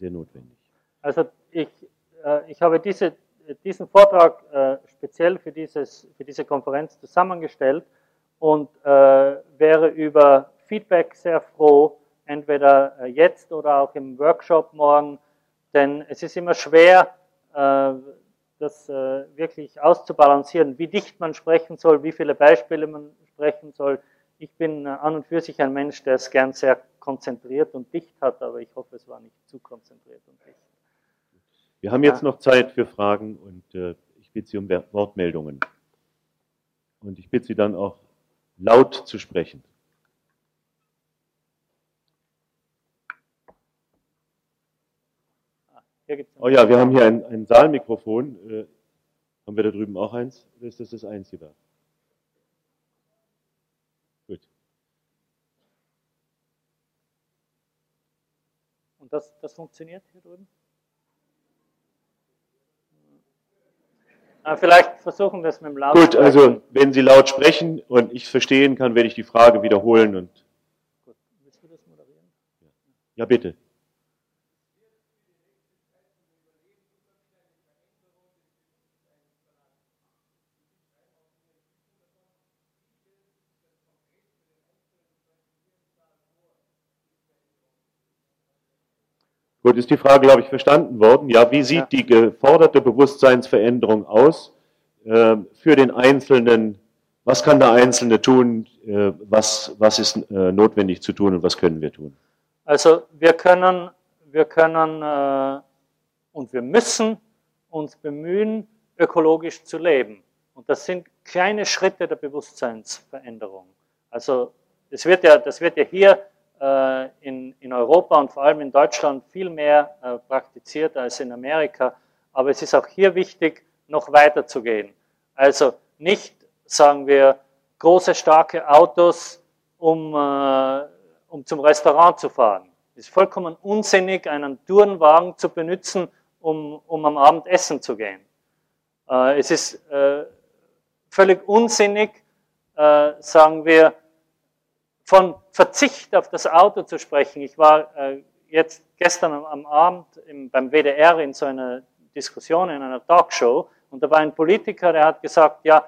Sehr notwendig. Also ich, äh, ich habe diese, diesen Vortrag äh, speziell für, dieses, für diese Konferenz zusammengestellt und äh, wäre über Feedback sehr froh, entweder äh, jetzt oder auch im Workshop morgen, denn es ist immer schwer, äh, das äh, wirklich auszubalancieren, wie dicht man sprechen soll, wie viele Beispiele man sprechen soll. Ich bin an und für sich ein Mensch, der es gern sehr konzentriert und dicht hat, aber ich hoffe, es war nicht zu konzentriert und dicht. Wir haben jetzt noch Zeit für Fragen und äh, ich bitte Sie um Wortmeldungen. Und ich bitte Sie dann auch laut zu sprechen. Oh ja, wir haben hier ein, ein Saalmikrofon. Äh, haben wir da drüben auch eins? Oder ist das das einzige? Gut. Und das, das funktioniert hier drüben? Aber vielleicht versuchen wir es mit dem Laut. Gut, also wenn Sie laut sprechen und ich verstehen kann, werde ich die Frage wiederholen. Und Gut. Willst du das moderieren? Ja, bitte. Gut, ist die Frage, glaube ich, verstanden worden. Ja, wie sieht ja. die geforderte Bewusstseinsveränderung aus äh, für den Einzelnen? Was kann der Einzelne tun? Äh, was, was ist äh, notwendig zu tun und was können wir tun? Also wir können, wir können äh, und wir müssen uns bemühen, ökologisch zu leben. Und das sind kleine Schritte der Bewusstseinsveränderung. Also das wird ja, das wird ja hier in, in Europa und vor allem in Deutschland viel mehr äh, praktiziert als in Amerika. Aber es ist auch hier wichtig, noch weiter zu gehen. Also nicht, sagen wir, große, starke Autos, um, äh, um zum Restaurant zu fahren. Es ist vollkommen unsinnig, einen Tourenwagen zu benutzen, um, um am Abend essen zu gehen. Äh, es ist äh, völlig unsinnig, äh, sagen wir, von Verzicht auf das Auto zu sprechen. Ich war äh, jetzt gestern am, Abend im, beim WDR in so einer Diskussion, in einer Talkshow, und da war ein Politiker, der hat gesagt, ja,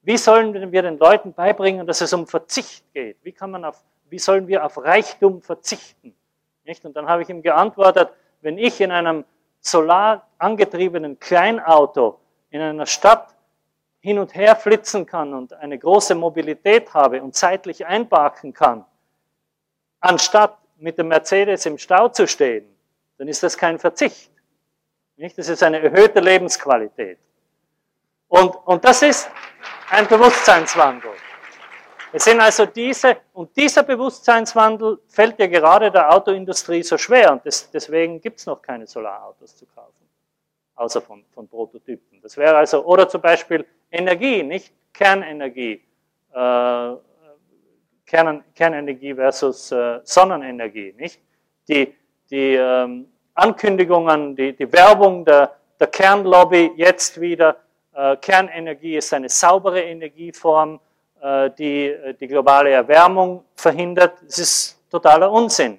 wie sollen wir den Leuten beibringen, dass es um Verzicht geht? Wie, kann man auf, wie sollen wir auf Reichtum verzichten? Nicht? Und dann habe ich ihm geantwortet, wenn ich in einem solar angetriebenen Kleinauto in einer Stadt hin und her flitzen kann und eine große Mobilität habe und zeitlich einparken kann, anstatt mit dem Mercedes im Stau zu stehen, dann ist das kein Verzicht. Nicht? Das ist eine erhöhte Lebensqualität. Und, und das ist ein Bewusstseinswandel. Es sind also diese, und dieser Bewusstseinswandel fällt ja gerade der Autoindustrie so schwer und das, deswegen gibt es noch keine Solarautos zu kaufen, außer von, von Prototypen. Das wäre also, oder zum Beispiel Energie, nicht Kernenergie. Äh, Kern, Kernenergie versus äh, Sonnenenergie, nicht? Die, die ähm, Ankündigungen, die, die Werbung der, der Kernlobby jetzt wieder, äh, Kernenergie ist eine saubere Energieform, äh, die äh, die globale Erwärmung verhindert. Das ist totaler Unsinn.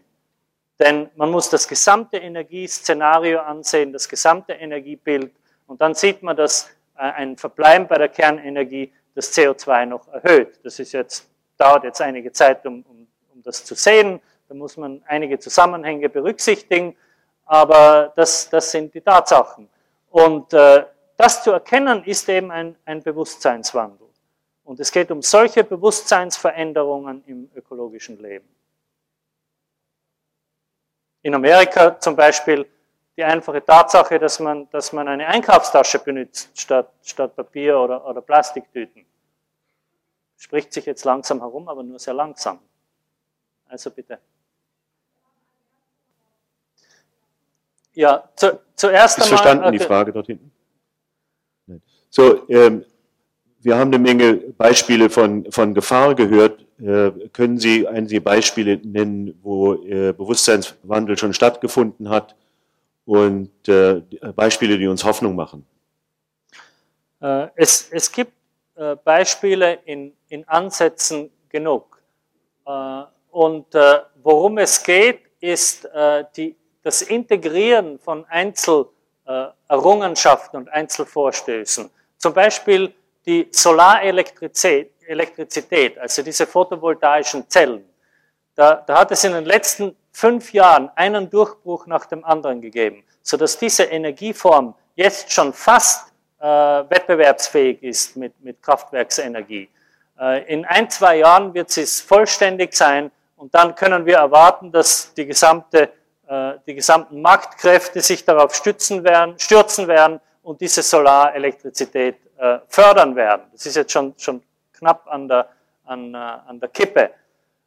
Denn man muss das gesamte Energieszenario ansehen, das gesamte Energiebild. Und dann sieht man, dass äh, ein Verbleiben bei der Kernenergie das CO2 noch erhöht. Das ist jetzt, dauert jetzt einige Zeit, um, um, um das zu sehen. Da muss man einige Zusammenhänge berücksichtigen. Aber das, das sind die Tatsachen. Und äh, das zu erkennen, ist eben ein, ein Bewusstseinswandel. Und es geht um solche Bewusstseinsveränderungen im ökologischen Leben. In Amerika zum Beispiel die einfache Tatsache, dass man, dass man eine Einkaufstasche benutzt statt, statt Papier oder, oder Plastiktüten. Spricht sich jetzt langsam herum, aber nur sehr langsam. Also bitte. Ja, zu, zuerst einmal. Ist verstanden die Frage dort hinten? So, ähm, wir haben eine Menge Beispiele von, von Gefahr gehört. Äh, können Sie einige Beispiele nennen, wo äh, Bewusstseinswandel schon stattgefunden hat und äh, Beispiele, die uns Hoffnung machen? Äh, es, es gibt äh, Beispiele in, in Ansätzen genug. Äh, und worum es geht, ist die, das Integrieren von Einzelerrungenschaften und Einzelvorstößen. Zum Beispiel die Solarelektrizität, also diese photovoltaischen Zellen, da, da hat es in den letzten fünf Jahren einen Durchbruch nach dem anderen gegeben, sodass diese Energieform jetzt schon fast äh, wettbewerbsfähig ist mit, mit Kraftwerksenergie. Äh, in ein, zwei Jahren wird sie vollständig sein und dann können wir erwarten, dass die, gesamte, äh, die gesamten Marktkräfte sich darauf stützen werden, stürzen werden und diese Solarelektrizität äh, fördern werden. Das ist jetzt schon, schon knapp an der, an, äh, an der Kippe.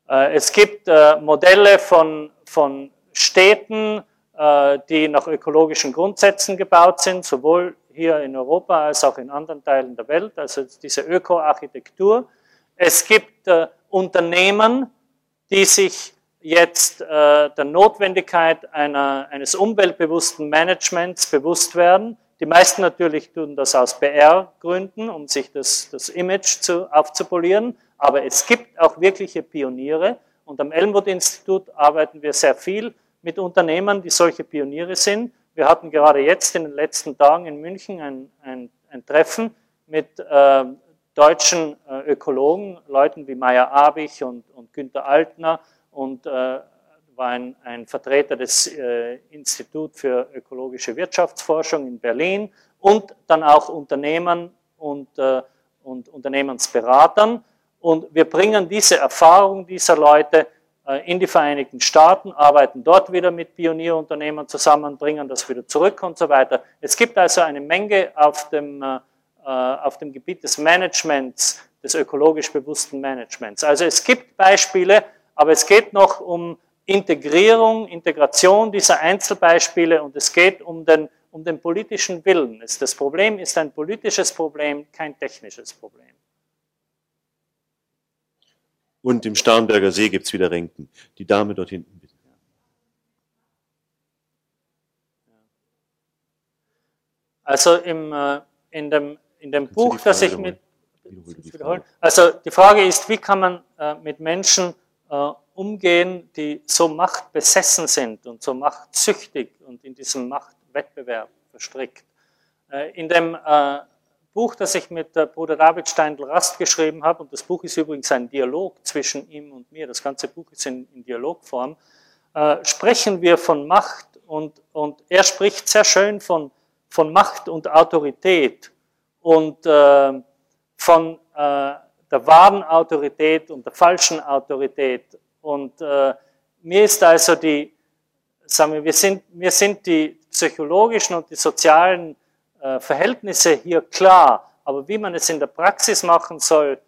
Äh, es gibt äh, Modelle von, von Städten, äh, die nach ökologischen Grundsätzen gebaut sind, sowohl hier in Europa als auch in anderen Teilen der Welt, also diese Ökoarchitektur. Es gibt Unternehmen, die sich jetzt der Notwendigkeit einer, eines umweltbewussten Managements bewusst werden, die meisten natürlich tun das aus PR-Gründen, um sich das, das Image zu, aufzupolieren. Aber es gibt auch wirkliche Pioniere. Und am Elmwood-Institut arbeiten wir sehr viel mit Unternehmern, die solche Pioniere sind. Wir hatten gerade jetzt in den letzten Tagen in München ein, ein, ein Treffen mit äh, deutschen äh, Ökologen, Leuten wie Meyer Abich und, und Günter Altner und äh, war ein, ein Vertreter des äh, Institut für ökologische Wirtschaftsforschung in Berlin und dann auch Unternehmern und, äh, und Unternehmensberatern. Und wir bringen diese Erfahrung dieser Leute äh, in die Vereinigten Staaten, arbeiten dort wieder mit Pionierunternehmen zusammen, bringen das wieder zurück und so weiter. Es gibt also eine Menge auf dem, äh, äh, auf dem Gebiet des Managements, des ökologisch bewussten Managements. Also es gibt Beispiele, aber es geht noch um Integrierung, Integration dieser Einzelbeispiele und es geht um den, um den politischen Willen. Das Problem ist ein politisches Problem, kein technisches Problem. Und im Starnberger See gibt es wieder Renken. Die Dame dort hinten, bitte. Also im, äh, in dem, in dem Buch, das ich mit... Also die Frage ist, wie kann man äh, mit Menschen äh, umgehen, die so machtbesessen sind und so machtsüchtig und in diesem Machtwettbewerb verstrickt. Äh, in dem äh, Buch, das ich mit Bruder David Steindl-Rast geschrieben habe, und das Buch ist übrigens ein Dialog zwischen ihm und mir, das ganze Buch ist in, in Dialogform, äh, sprechen wir von Macht und, und er spricht sehr schön von, von Macht und Autorität und äh, von äh, der wahren Autorität und der falschen Autorität. Und äh, mir ist also die, sagen wir, wir sind, mir sind die psychologischen und die sozialen äh, Verhältnisse hier klar, aber wie man es in der Praxis machen soll,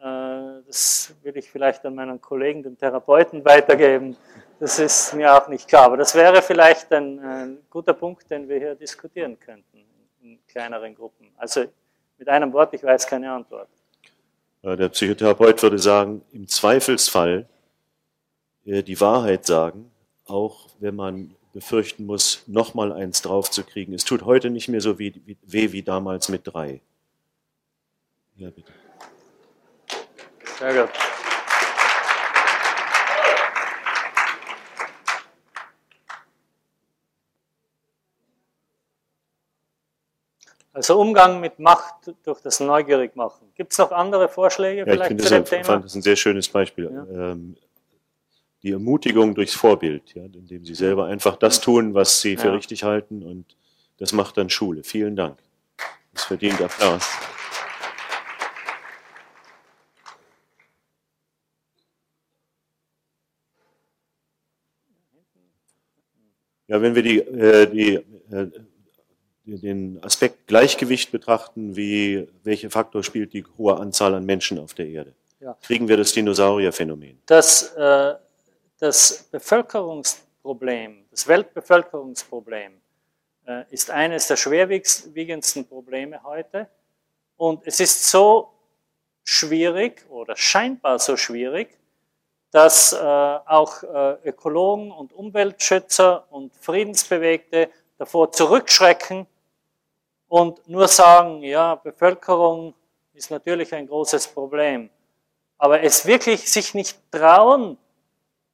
äh, das will ich vielleicht an meinen Kollegen, den Therapeuten, weitergeben. Das ist mir auch nicht klar. Aber das wäre vielleicht ein, ein guter Punkt, den wir hier diskutieren könnten in kleineren Gruppen. Also mit einem Wort, ich weiß keine Antwort. Der Psychotherapeut würde sagen, im Zweifelsfall äh, die Wahrheit sagen, auch wenn man befürchten muss, nochmal eins draufzukriegen. Es tut heute nicht mehr so weh wie, wie damals mit drei. Ja, bitte. Sehr gut. Also Umgang mit Macht durch das Neugierigmachen. Gibt es noch andere Vorschläge ja, vielleicht zu dem Thema? Ich fand das ein sehr schönes Beispiel. Ja. Ähm, die Ermutigung durchs Vorbild, ja, indem sie selber einfach das tun, was sie für ja. richtig halten und das macht dann Schule. Vielen Dank. Das verdient Applaus. Ja, wenn wir die, äh, die, äh, den Aspekt Gleichgewicht betrachten, wie welcher Faktor spielt die hohe Anzahl an Menschen auf der Erde, ja. kriegen wir das Dinosaurierphänomen. Das, äh, das Bevölkerungsproblem, das Weltbevölkerungsproblem, äh, ist eines der schwerwiegendsten Probleme heute. Und es ist so schwierig oder scheinbar so schwierig, dass äh, auch äh, Ökologen und Umweltschützer und Friedensbewegte davor zurückschrecken und nur sagen, ja, Bevölkerung ist natürlich ein großes Problem, aber es wirklich sich nicht trauen,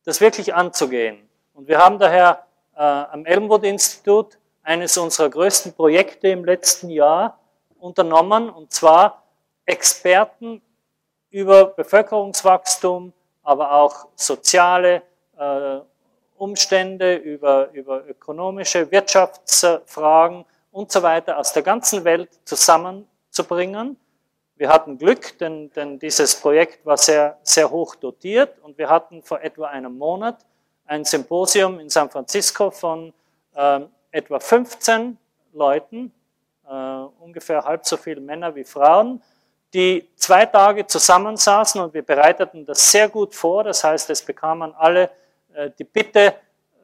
das wirklich anzugehen. Und wir haben daher äh, am Elmwood-Institut eines unserer größten Projekte im letzten Jahr unternommen, und zwar Experten über Bevölkerungswachstum, aber auch soziale äh, Umstände, über, über ökonomische Wirtschaftsfragen und so weiter aus der ganzen Welt zusammenzubringen. Wir hatten Glück, denn, denn dieses Projekt war sehr, sehr hoch dotiert und wir hatten vor etwa einem Monat ein Symposium in San Francisco von ähm, etwa 15 Leuten, äh, ungefähr halb so viele Männer wie Frauen, die zwei Tage zusammensaßen und wir bereiteten das sehr gut vor. Das heißt, es bekamen alle äh, die Bitte,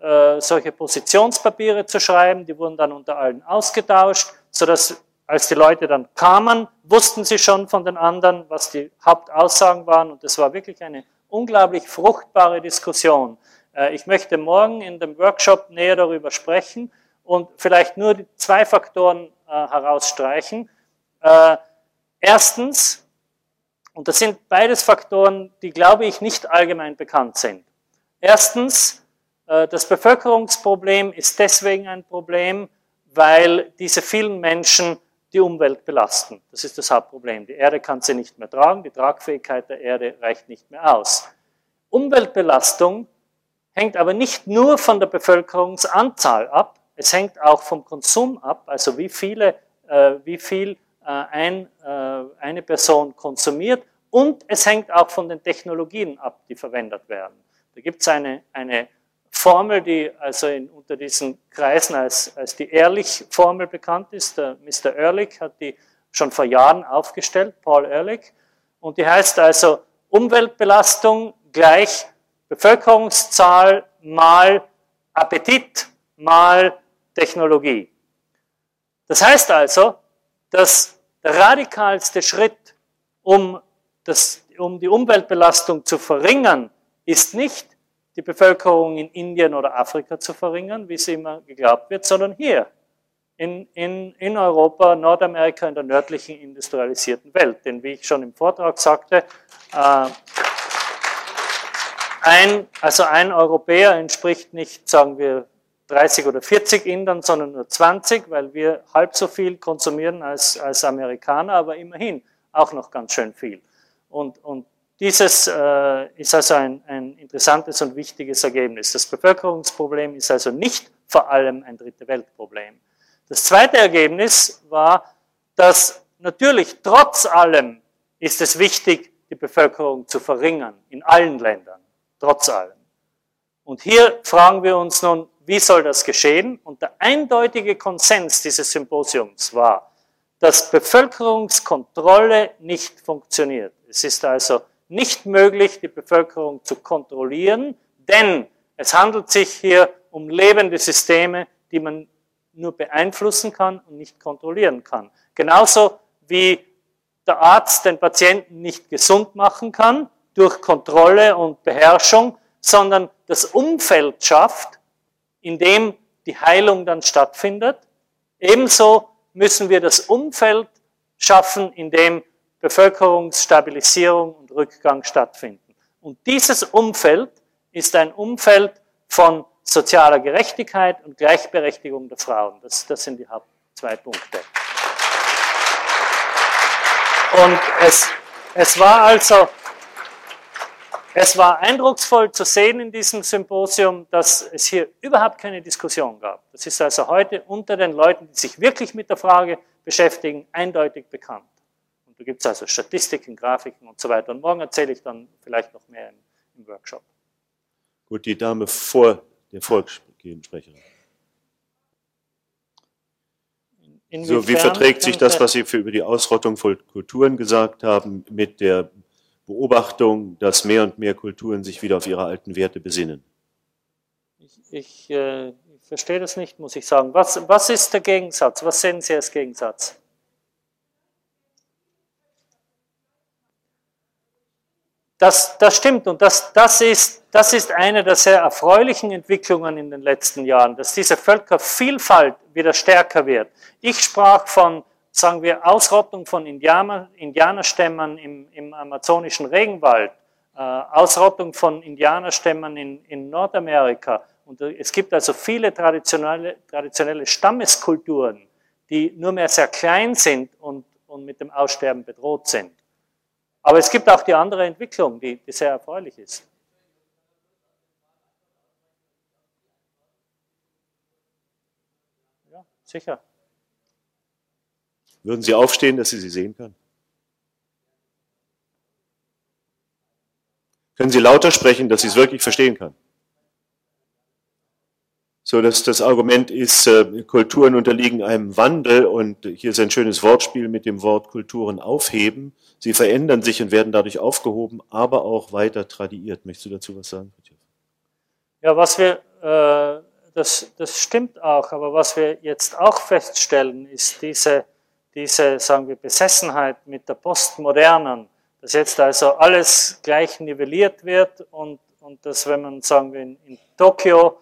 äh, solche Positionspapiere zu schreiben. Die wurden dann unter allen ausgetauscht, sodass als die Leute dann kamen, wussten sie schon von den anderen, was die Hauptaussagen waren. Und es war wirklich eine unglaublich fruchtbare Diskussion. Äh, ich möchte morgen in dem Workshop näher darüber sprechen und vielleicht nur zwei Faktoren äh, herausstreichen. Äh, erstens, und das sind beides Faktoren, die, glaube ich, nicht allgemein bekannt sind. Erstens, das Bevölkerungsproblem ist deswegen ein Problem, weil diese vielen Menschen die Umwelt belasten. Das ist das Hauptproblem. Die Erde kann sie nicht mehr tragen, die Tragfähigkeit der Erde reicht nicht mehr aus. Umweltbelastung hängt aber nicht nur von der Bevölkerungsanzahl ab, es hängt auch vom Konsum ab, also wie, viele, äh, wie viel äh, ein, äh, eine Person konsumiert und es hängt auch von den Technologien ab, die verwendet werden. Da gibt es eine, eine Formel, die also in, unter diesen Kreisen als, als die Ehrlich-Formel bekannt ist. Der Mr. Ehrlich hat die schon vor Jahren aufgestellt, Paul Ehrlich. Und die heißt also Umweltbelastung gleich Bevölkerungszahl mal Appetit mal Technologie. Das heißt also, dass der radikalste Schritt, um, das, um die Umweltbelastung zu verringern, ist nicht die Bevölkerung in Indien oder Afrika zu verringern, wie es immer geglaubt wird, sondern hier in, in, in Europa, Nordamerika, in der nördlichen industrialisierten Welt. Denn wie ich schon im Vortrag sagte, äh, ein, also ein Europäer entspricht nicht, sagen wir, 30 oder 40 Indern, sondern nur 20, weil wir halb so viel konsumieren als, als Amerikaner, aber immerhin auch noch ganz schön viel. Und, und dieses äh, ist also ein, ein interessantes und wichtiges Ergebnis. Das Bevölkerungsproblem ist also nicht vor allem ein dritte Weltproblem. Das zweite Ergebnis war, dass natürlich trotz allem ist es wichtig, die Bevölkerung zu verringern, in allen Ländern, trotz allem. Und hier fragen wir uns nun, wie soll das geschehen? Und der eindeutige Konsens dieses Symposiums war, dass Bevölkerungskontrolle nicht funktioniert. Es ist also nicht möglich, die Bevölkerung zu kontrollieren, denn es handelt sich hier um lebende Systeme, die man nur beeinflussen kann und nicht kontrollieren kann. Genauso wie der Arzt den Patienten nicht gesund machen kann durch Kontrolle und Beherrschung, sondern das Umfeld schafft, in dem die Heilung dann stattfindet. Ebenso müssen wir das Umfeld schaffen, in dem Bevölkerungsstabilisierung Rückgang stattfinden. Und dieses Umfeld ist ein Umfeld von sozialer Gerechtigkeit und Gleichberechtigung der Frauen. Das, das sind die Haupt zwei Punkte. Und es, es war also, es war eindrucksvoll zu sehen in diesem Symposium, dass es hier überhaupt keine Diskussion gab. Das ist also heute unter den Leuten, die sich wirklich mit der Frage beschäftigen, eindeutig bekannt. Da gibt es also Statistiken, Grafiken und so weiter. Und morgen erzähle ich dann vielleicht noch mehr im, im Workshop. Gut, die Dame vor der vorgehenden Sprecherin. so, wie verträgt sich das, was Sie für über die Ausrottung von Kulturen gesagt haben, mit der Beobachtung, dass mehr und mehr Kulturen sich wieder auf ihre alten Werte besinnen? Ich, ich, äh, ich verstehe das nicht, muss ich sagen. Was, was ist der Gegensatz? Was sehen Sie als Gegensatz? Das, das stimmt und das, das, ist, das ist eine der sehr erfreulichen Entwicklungen in den letzten Jahren, dass diese Völkervielfalt wieder stärker wird. Ich sprach von, sagen wir, Ausrottung von Indianer, Indianerstämmen im, im amazonischen Regenwald, äh, Ausrottung von Indianerstämmen in, in Nordamerika. Und es gibt also viele traditionelle, traditionelle Stammeskulturen, die nur mehr sehr klein sind und, und mit dem Aussterben bedroht sind. Aber es gibt auch die andere Entwicklung, die, die sehr erfreulich ist. Ja, sicher. Würden Sie aufstehen, dass Sie sie sehen können? Können Sie lauter sprechen, dass Sie es wirklich verstehen kann? So, dass das Argument ist, äh, Kulturen unterliegen einem Wandel und hier ist ein schönes Wortspiel mit dem Wort Kulturen aufheben. Sie verändern sich und werden dadurch aufgehoben, aber auch weiter tradiert. Möchtest du dazu was sagen? Ja, was wir, äh, das, das stimmt auch, aber was wir jetzt auch feststellen, ist diese, diese, sagen wir, Besessenheit mit der Postmodernen, dass jetzt also alles gleich nivelliert wird und, und dass, wenn man, sagen wir, in, in Tokio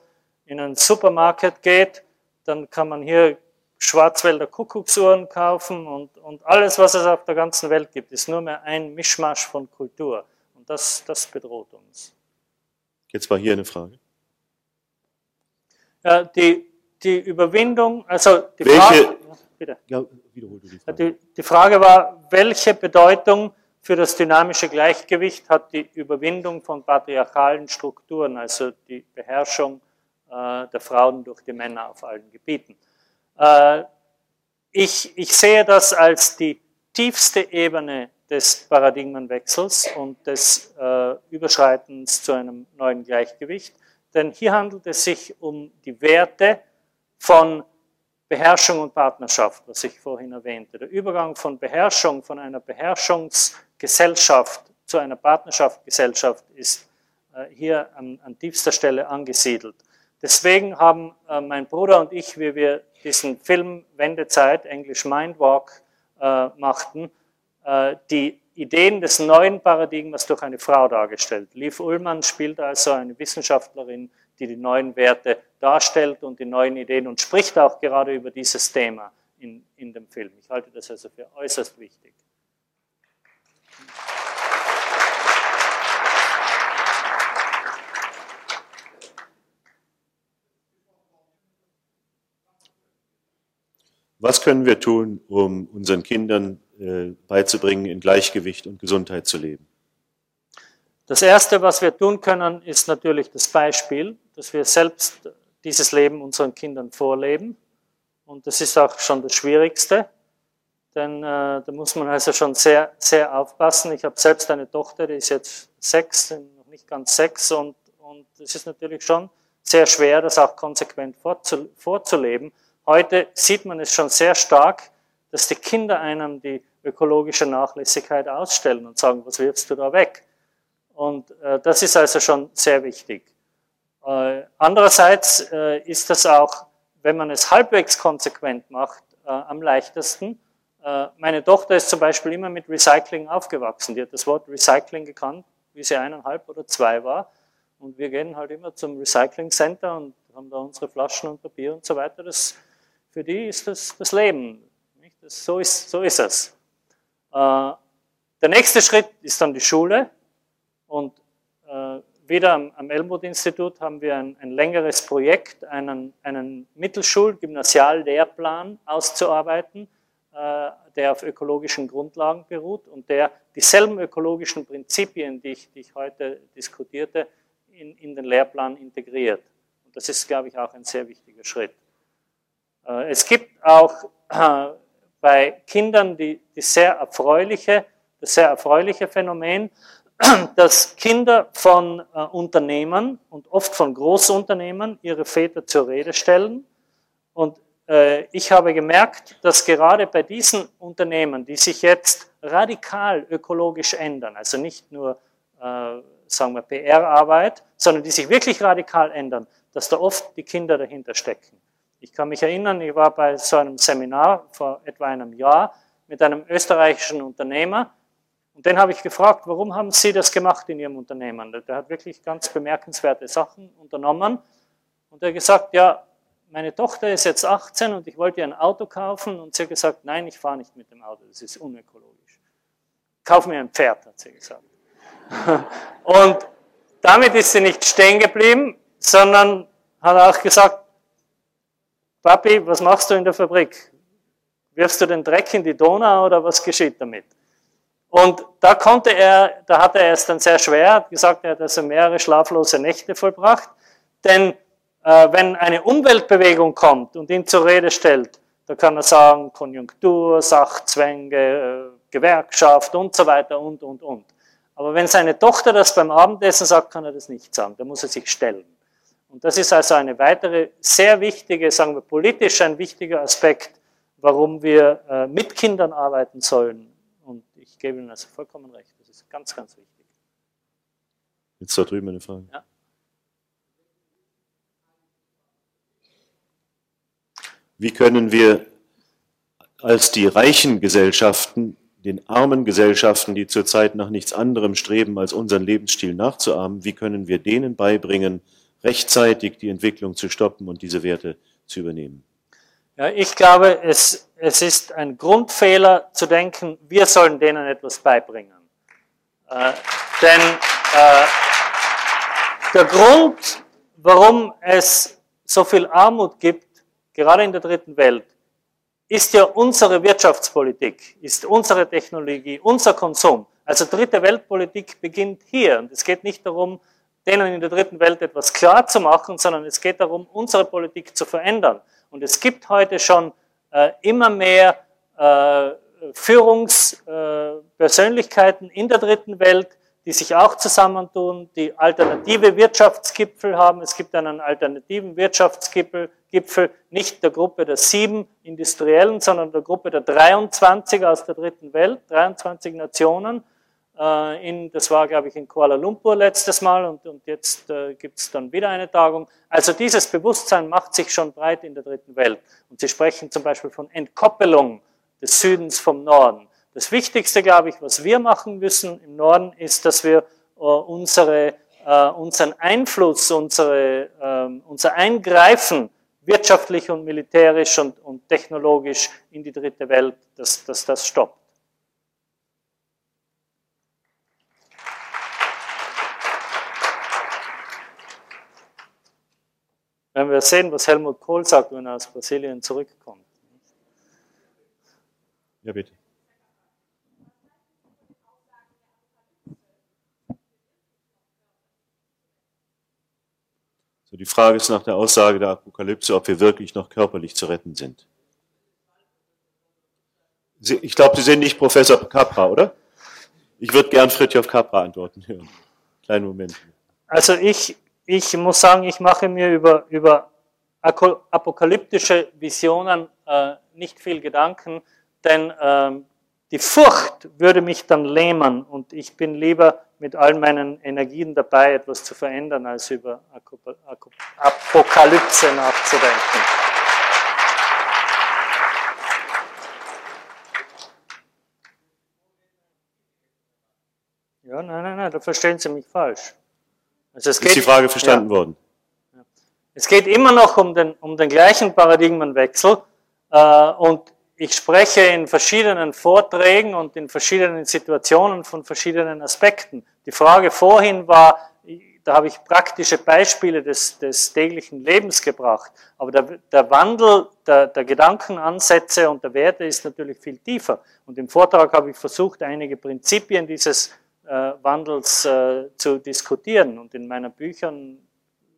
in einen Supermarkt geht, dann kann man hier Schwarzwälder Kuckucksuhren kaufen und, und alles, was es auf der ganzen Welt gibt, ist nur mehr ein Mischmasch von Kultur. Und das, das bedroht uns. Jetzt war hier eine Frage. Ja, die, die Überwindung, also die welche, Frage, bitte. Ja, wiederhol die Frage. Die, die Frage war, welche Bedeutung für das dynamische Gleichgewicht hat die Überwindung von patriarchalen Strukturen, also die Beherrschung der Frauen durch die Männer auf allen Gebieten. Äh, ich, ich sehe das als die tiefste Ebene des Paradigmenwechsels und des äh, Überschreitens zu einem neuen Gleichgewicht. Denn hier handelt es sich um die Werte von Beherrschung und Partnerschaft, was ich vorhin erwähnte. Der Übergang von Beherrschung, von einer Beherrschungsgesellschaft zu einer Partnerschaftsgesellschaft ist äh, hier an, an tiefster Stelle angesiedelt. Deswegen haben äh, mein Bruder und ich, wie wir diesen Film Wendezeit, Englisch Mindwalk, äh, machten, äh, die Ideen des neuen Paradigmas durch eine Frau dargestellt. Liv Ullmann spielt also eine Wissenschaftlerin, die die neuen Werte darstellt und die neuen Ideen und spricht auch gerade über dieses Thema in, in dem Film. Ich halte das also für äußerst wichtig. Was können wir tun, um unseren Kindern äh, beizubringen, in Gleichgewicht und Gesundheit zu leben? Das Erste, was wir tun können, ist natürlich das Beispiel, dass wir selbst dieses Leben unseren Kindern vorleben. Und das ist auch schon das Schwierigste, denn äh, da muss man also schon sehr, sehr aufpassen. Ich habe selbst eine Tochter, die ist jetzt sechs, noch nicht ganz sechs, und, und es ist natürlich schon sehr schwer, das auch konsequent vorzuleben. Heute sieht man es schon sehr stark, dass die Kinder einem die ökologische Nachlässigkeit ausstellen und sagen, was wirfst du da weg? Und äh, das ist also schon sehr wichtig. Äh, andererseits äh, ist das auch, wenn man es halbwegs konsequent macht, äh, am leichtesten. Äh, meine Tochter ist zum Beispiel immer mit Recycling aufgewachsen. Die hat das Wort Recycling gekannt, wie sie eineinhalb oder zwei war. Und wir gehen halt immer zum Recycling Center und haben da unsere Flaschen und Papier und so weiter. Das für die ist das das Leben. Das, so, ist, so ist es. Äh, Der nächste Schritt ist dann die Schule. Und äh, wieder am, Elmwood-Institut haben wir ein, ein, längeres Projekt, einen, einen Mittelschul-Gymnasiallehrplan auszuarbeiten, äh, der auf ökologischen Grundlagen beruht und der dieselben ökologischen Prinzipien, die ich, die ich heute diskutierte, in, in den Lehrplan integriert. Und das ist, glaube ich, auch ein sehr wichtiger Schritt. Äh, es gibt auch äh, bei Kindern die, die sehr erfreuliche, das sehr erfreuliche Phänomen, dass Kinder von äh, Unternehmern und oft von Großunternehmen ihre Väter zur Rede stellen. Und äh, ich habe gemerkt, dass gerade bei diesen Unternehmen, die sich jetzt radikal ökologisch ändern, also nicht nur, sagen wir, PR-Arbeit, sondern die sich wirklich radikal ändern, dass da oft die Kinder dahinter stecken. Ich kann mich erinnern, ich war bei so einem Seminar vor etwa einem Jahr mit einem österreichischen Unternehmer, und den habe ich gefragt, warum haben Sie das gemacht in Ihrem Unternehmen? Der hat wirklich ganz bemerkenswerte Sachen unternommen. Und er hat gesagt, ja, meine Tochter ist jetzt 18 und ich wollte ihr ein Auto kaufen. Und sie hat gesagt, nein, ich fahre nicht mit dem Auto, das ist unökologisch. Kauf mir ein Pferd, hat sie gesagt. und damit ist sie nicht stehen geblieben, sondern hat auch gesagt, Papi, was machst du in der Fabrik? Wirfst du den Dreck in die Donau oder was geschieht damit? Und da konnte er, da hatte er es dann sehr schwer, hat gesagt, er hat also mehrere schlaflose Nächte vollbracht. Denn äh, wenn eine Umweltbewegung kommt und ihn zur Rede stellt, da kann er sagen, Konjunktur, Sachzwänge, äh, Gewerkschaft und so weiter und, und, und. Aber wenn seine Tochter das beim Abendessen sagt, kann er das nicht sagen. Da muss er sich stellen. Und das ist also eine weitere sehr wichtige, sagen wir politisch ein wichtiger Aspekt, warum wir äh, mit Kindern arbeiten sollen ich gebe Ihnen also vollkommen recht. Das ist ganz, ganz wichtig. Jetzt da drüben eine Frage. Ja. Wie können wir als die reichen Gesellschaften den armen Gesellschaften, die zurzeit nach nichts anderem streben, als unseren Lebensstil nachzuahmen, wie können wir denen beibringen, rechtzeitig die Entwicklung zu stoppen und diese Werte zu übernehmen? Ja, ich glaube, es, es ist ein Grundfehler zu denken, wir sollen denen etwas beibringen. Äh, denn äh, der Grund, warum es so viel Armut gibt, gerade in der dritten Welt, ist ja unsere Wirtschaftspolitik, ist unsere Technologie, unser Konsum. Also dritte Weltpolitik beginnt hier. Und es geht nicht darum, denen in der dritten Welt etwas klar zu machen, sondern es geht darum, unsere Politik zu verändern. Und es gibt heute schon äh, immer mehr äh, Führungspersönlichkeiten äh, in der dritten Welt, die sich auch zusammentun, die alternative Wirtschaftsgipfel haben. Es gibt einen alternativen Wirtschaftsgipfel, Gipfel, nicht der Gruppe der sieben Industriellen, sondern der Gruppe der 23 aus der dritten Welt, 23 Nationen. Äh, in, das war, glaube ich, in Kuala Lumpur letztes Mal und, und jetzt äh, gibt es dann wieder eine Tagung. Also dieses Bewusstsein macht sich schon breit in der dritten Welt. Und Sie sprechen zum Beispiel von Entkoppelung des Südens vom Norden. Das Wichtigste, glaube ich, was wir machen müssen im Norden, ist, dass wir äh, unsere, äh, unseren Einfluss, unsere, äh, unser Eingreifen wirtschaftlich und militärisch und, und technologisch in die dritte Welt, dass, dass das stoppt. Wenn wir sehen, was Helmut Kohl sagt, wenn er aus Brasilien zurückkommt. Ja, bitte. So, die Frage ist nach der Aussage der Apokalypse, ob wir wirklich noch körperlich zu retten sind. Sie, ich glaube, Sie sind nicht Professor Capra, oder? Ich würde gern Fritjof Capra antworten hören. Kleinen Moment. Also ich ich muss sagen, ich mache mir über, über apokalyptische Visionen äh, nicht viel Gedanken, denn ähm, die Furcht würde mich dann lähmen und ich bin lieber mit all meinen Energien dabei, etwas zu verändern, als über Apokalypse nachzudenken. Ja, nein, nein, nein, da verstehen Sie mich falsch. Also es geht, ist die Frage verstanden ja. worden? Es geht immer noch um den, um den gleichen Paradigmenwechsel. Äh, und ich spreche in verschiedenen Vorträgen und in verschiedenen Situationen von verschiedenen Aspekten. Die Frage vorhin war, da habe ich praktische Beispiele des, des täglichen Lebens gebracht. Aber der, der Wandel der, der, Gedankenansätze und der Werte ist natürlich viel tiefer. Und im Vortrag habe ich versucht, einige Prinzipien dieses äh, Wandels äh, zu diskutieren. Und in meinen Büchern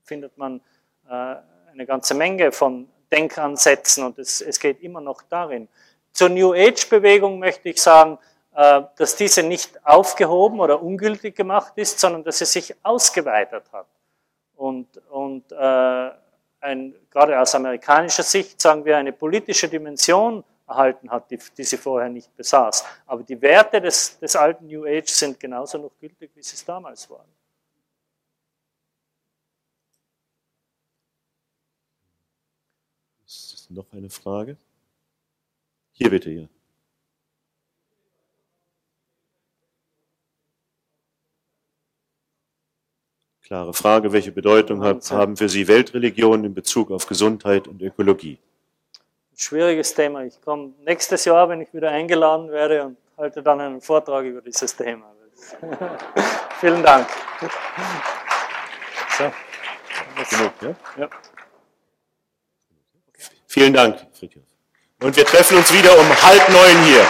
findet man äh, eine ganze Menge von Denkansätzen und es, es geht immer noch darin. Zur New Age-Bewegung möchte ich sagen, äh, dass diese nicht aufgehoben oder ungültig gemacht ist, sondern dass sie sich ausgeweitet hat. Und, und äh, ein, gerade aus amerikanischer Sicht sagen wir, eine politische Dimension erhalten hat, die, die sie vorher nicht besaß. Aber die Werte des, des alten New Age sind genauso noch gültig, wie sie es damals waren. Ist noch eine Frage? Hier bitte, hier. Klare Frage, welche Bedeutung haben für Sie Weltreligionen in Bezug auf Gesundheit und Ökologie? Schwieriges Thema. Ich komme nächstes Jahr, wenn ich wieder eingeladen werde und halte dann einen Vortrag über dieses Thema. Vielen Dank. So. Genug, ja? ja. Vielen Dank, Fritjof. Und wir treffen uns wieder um halb neun hier.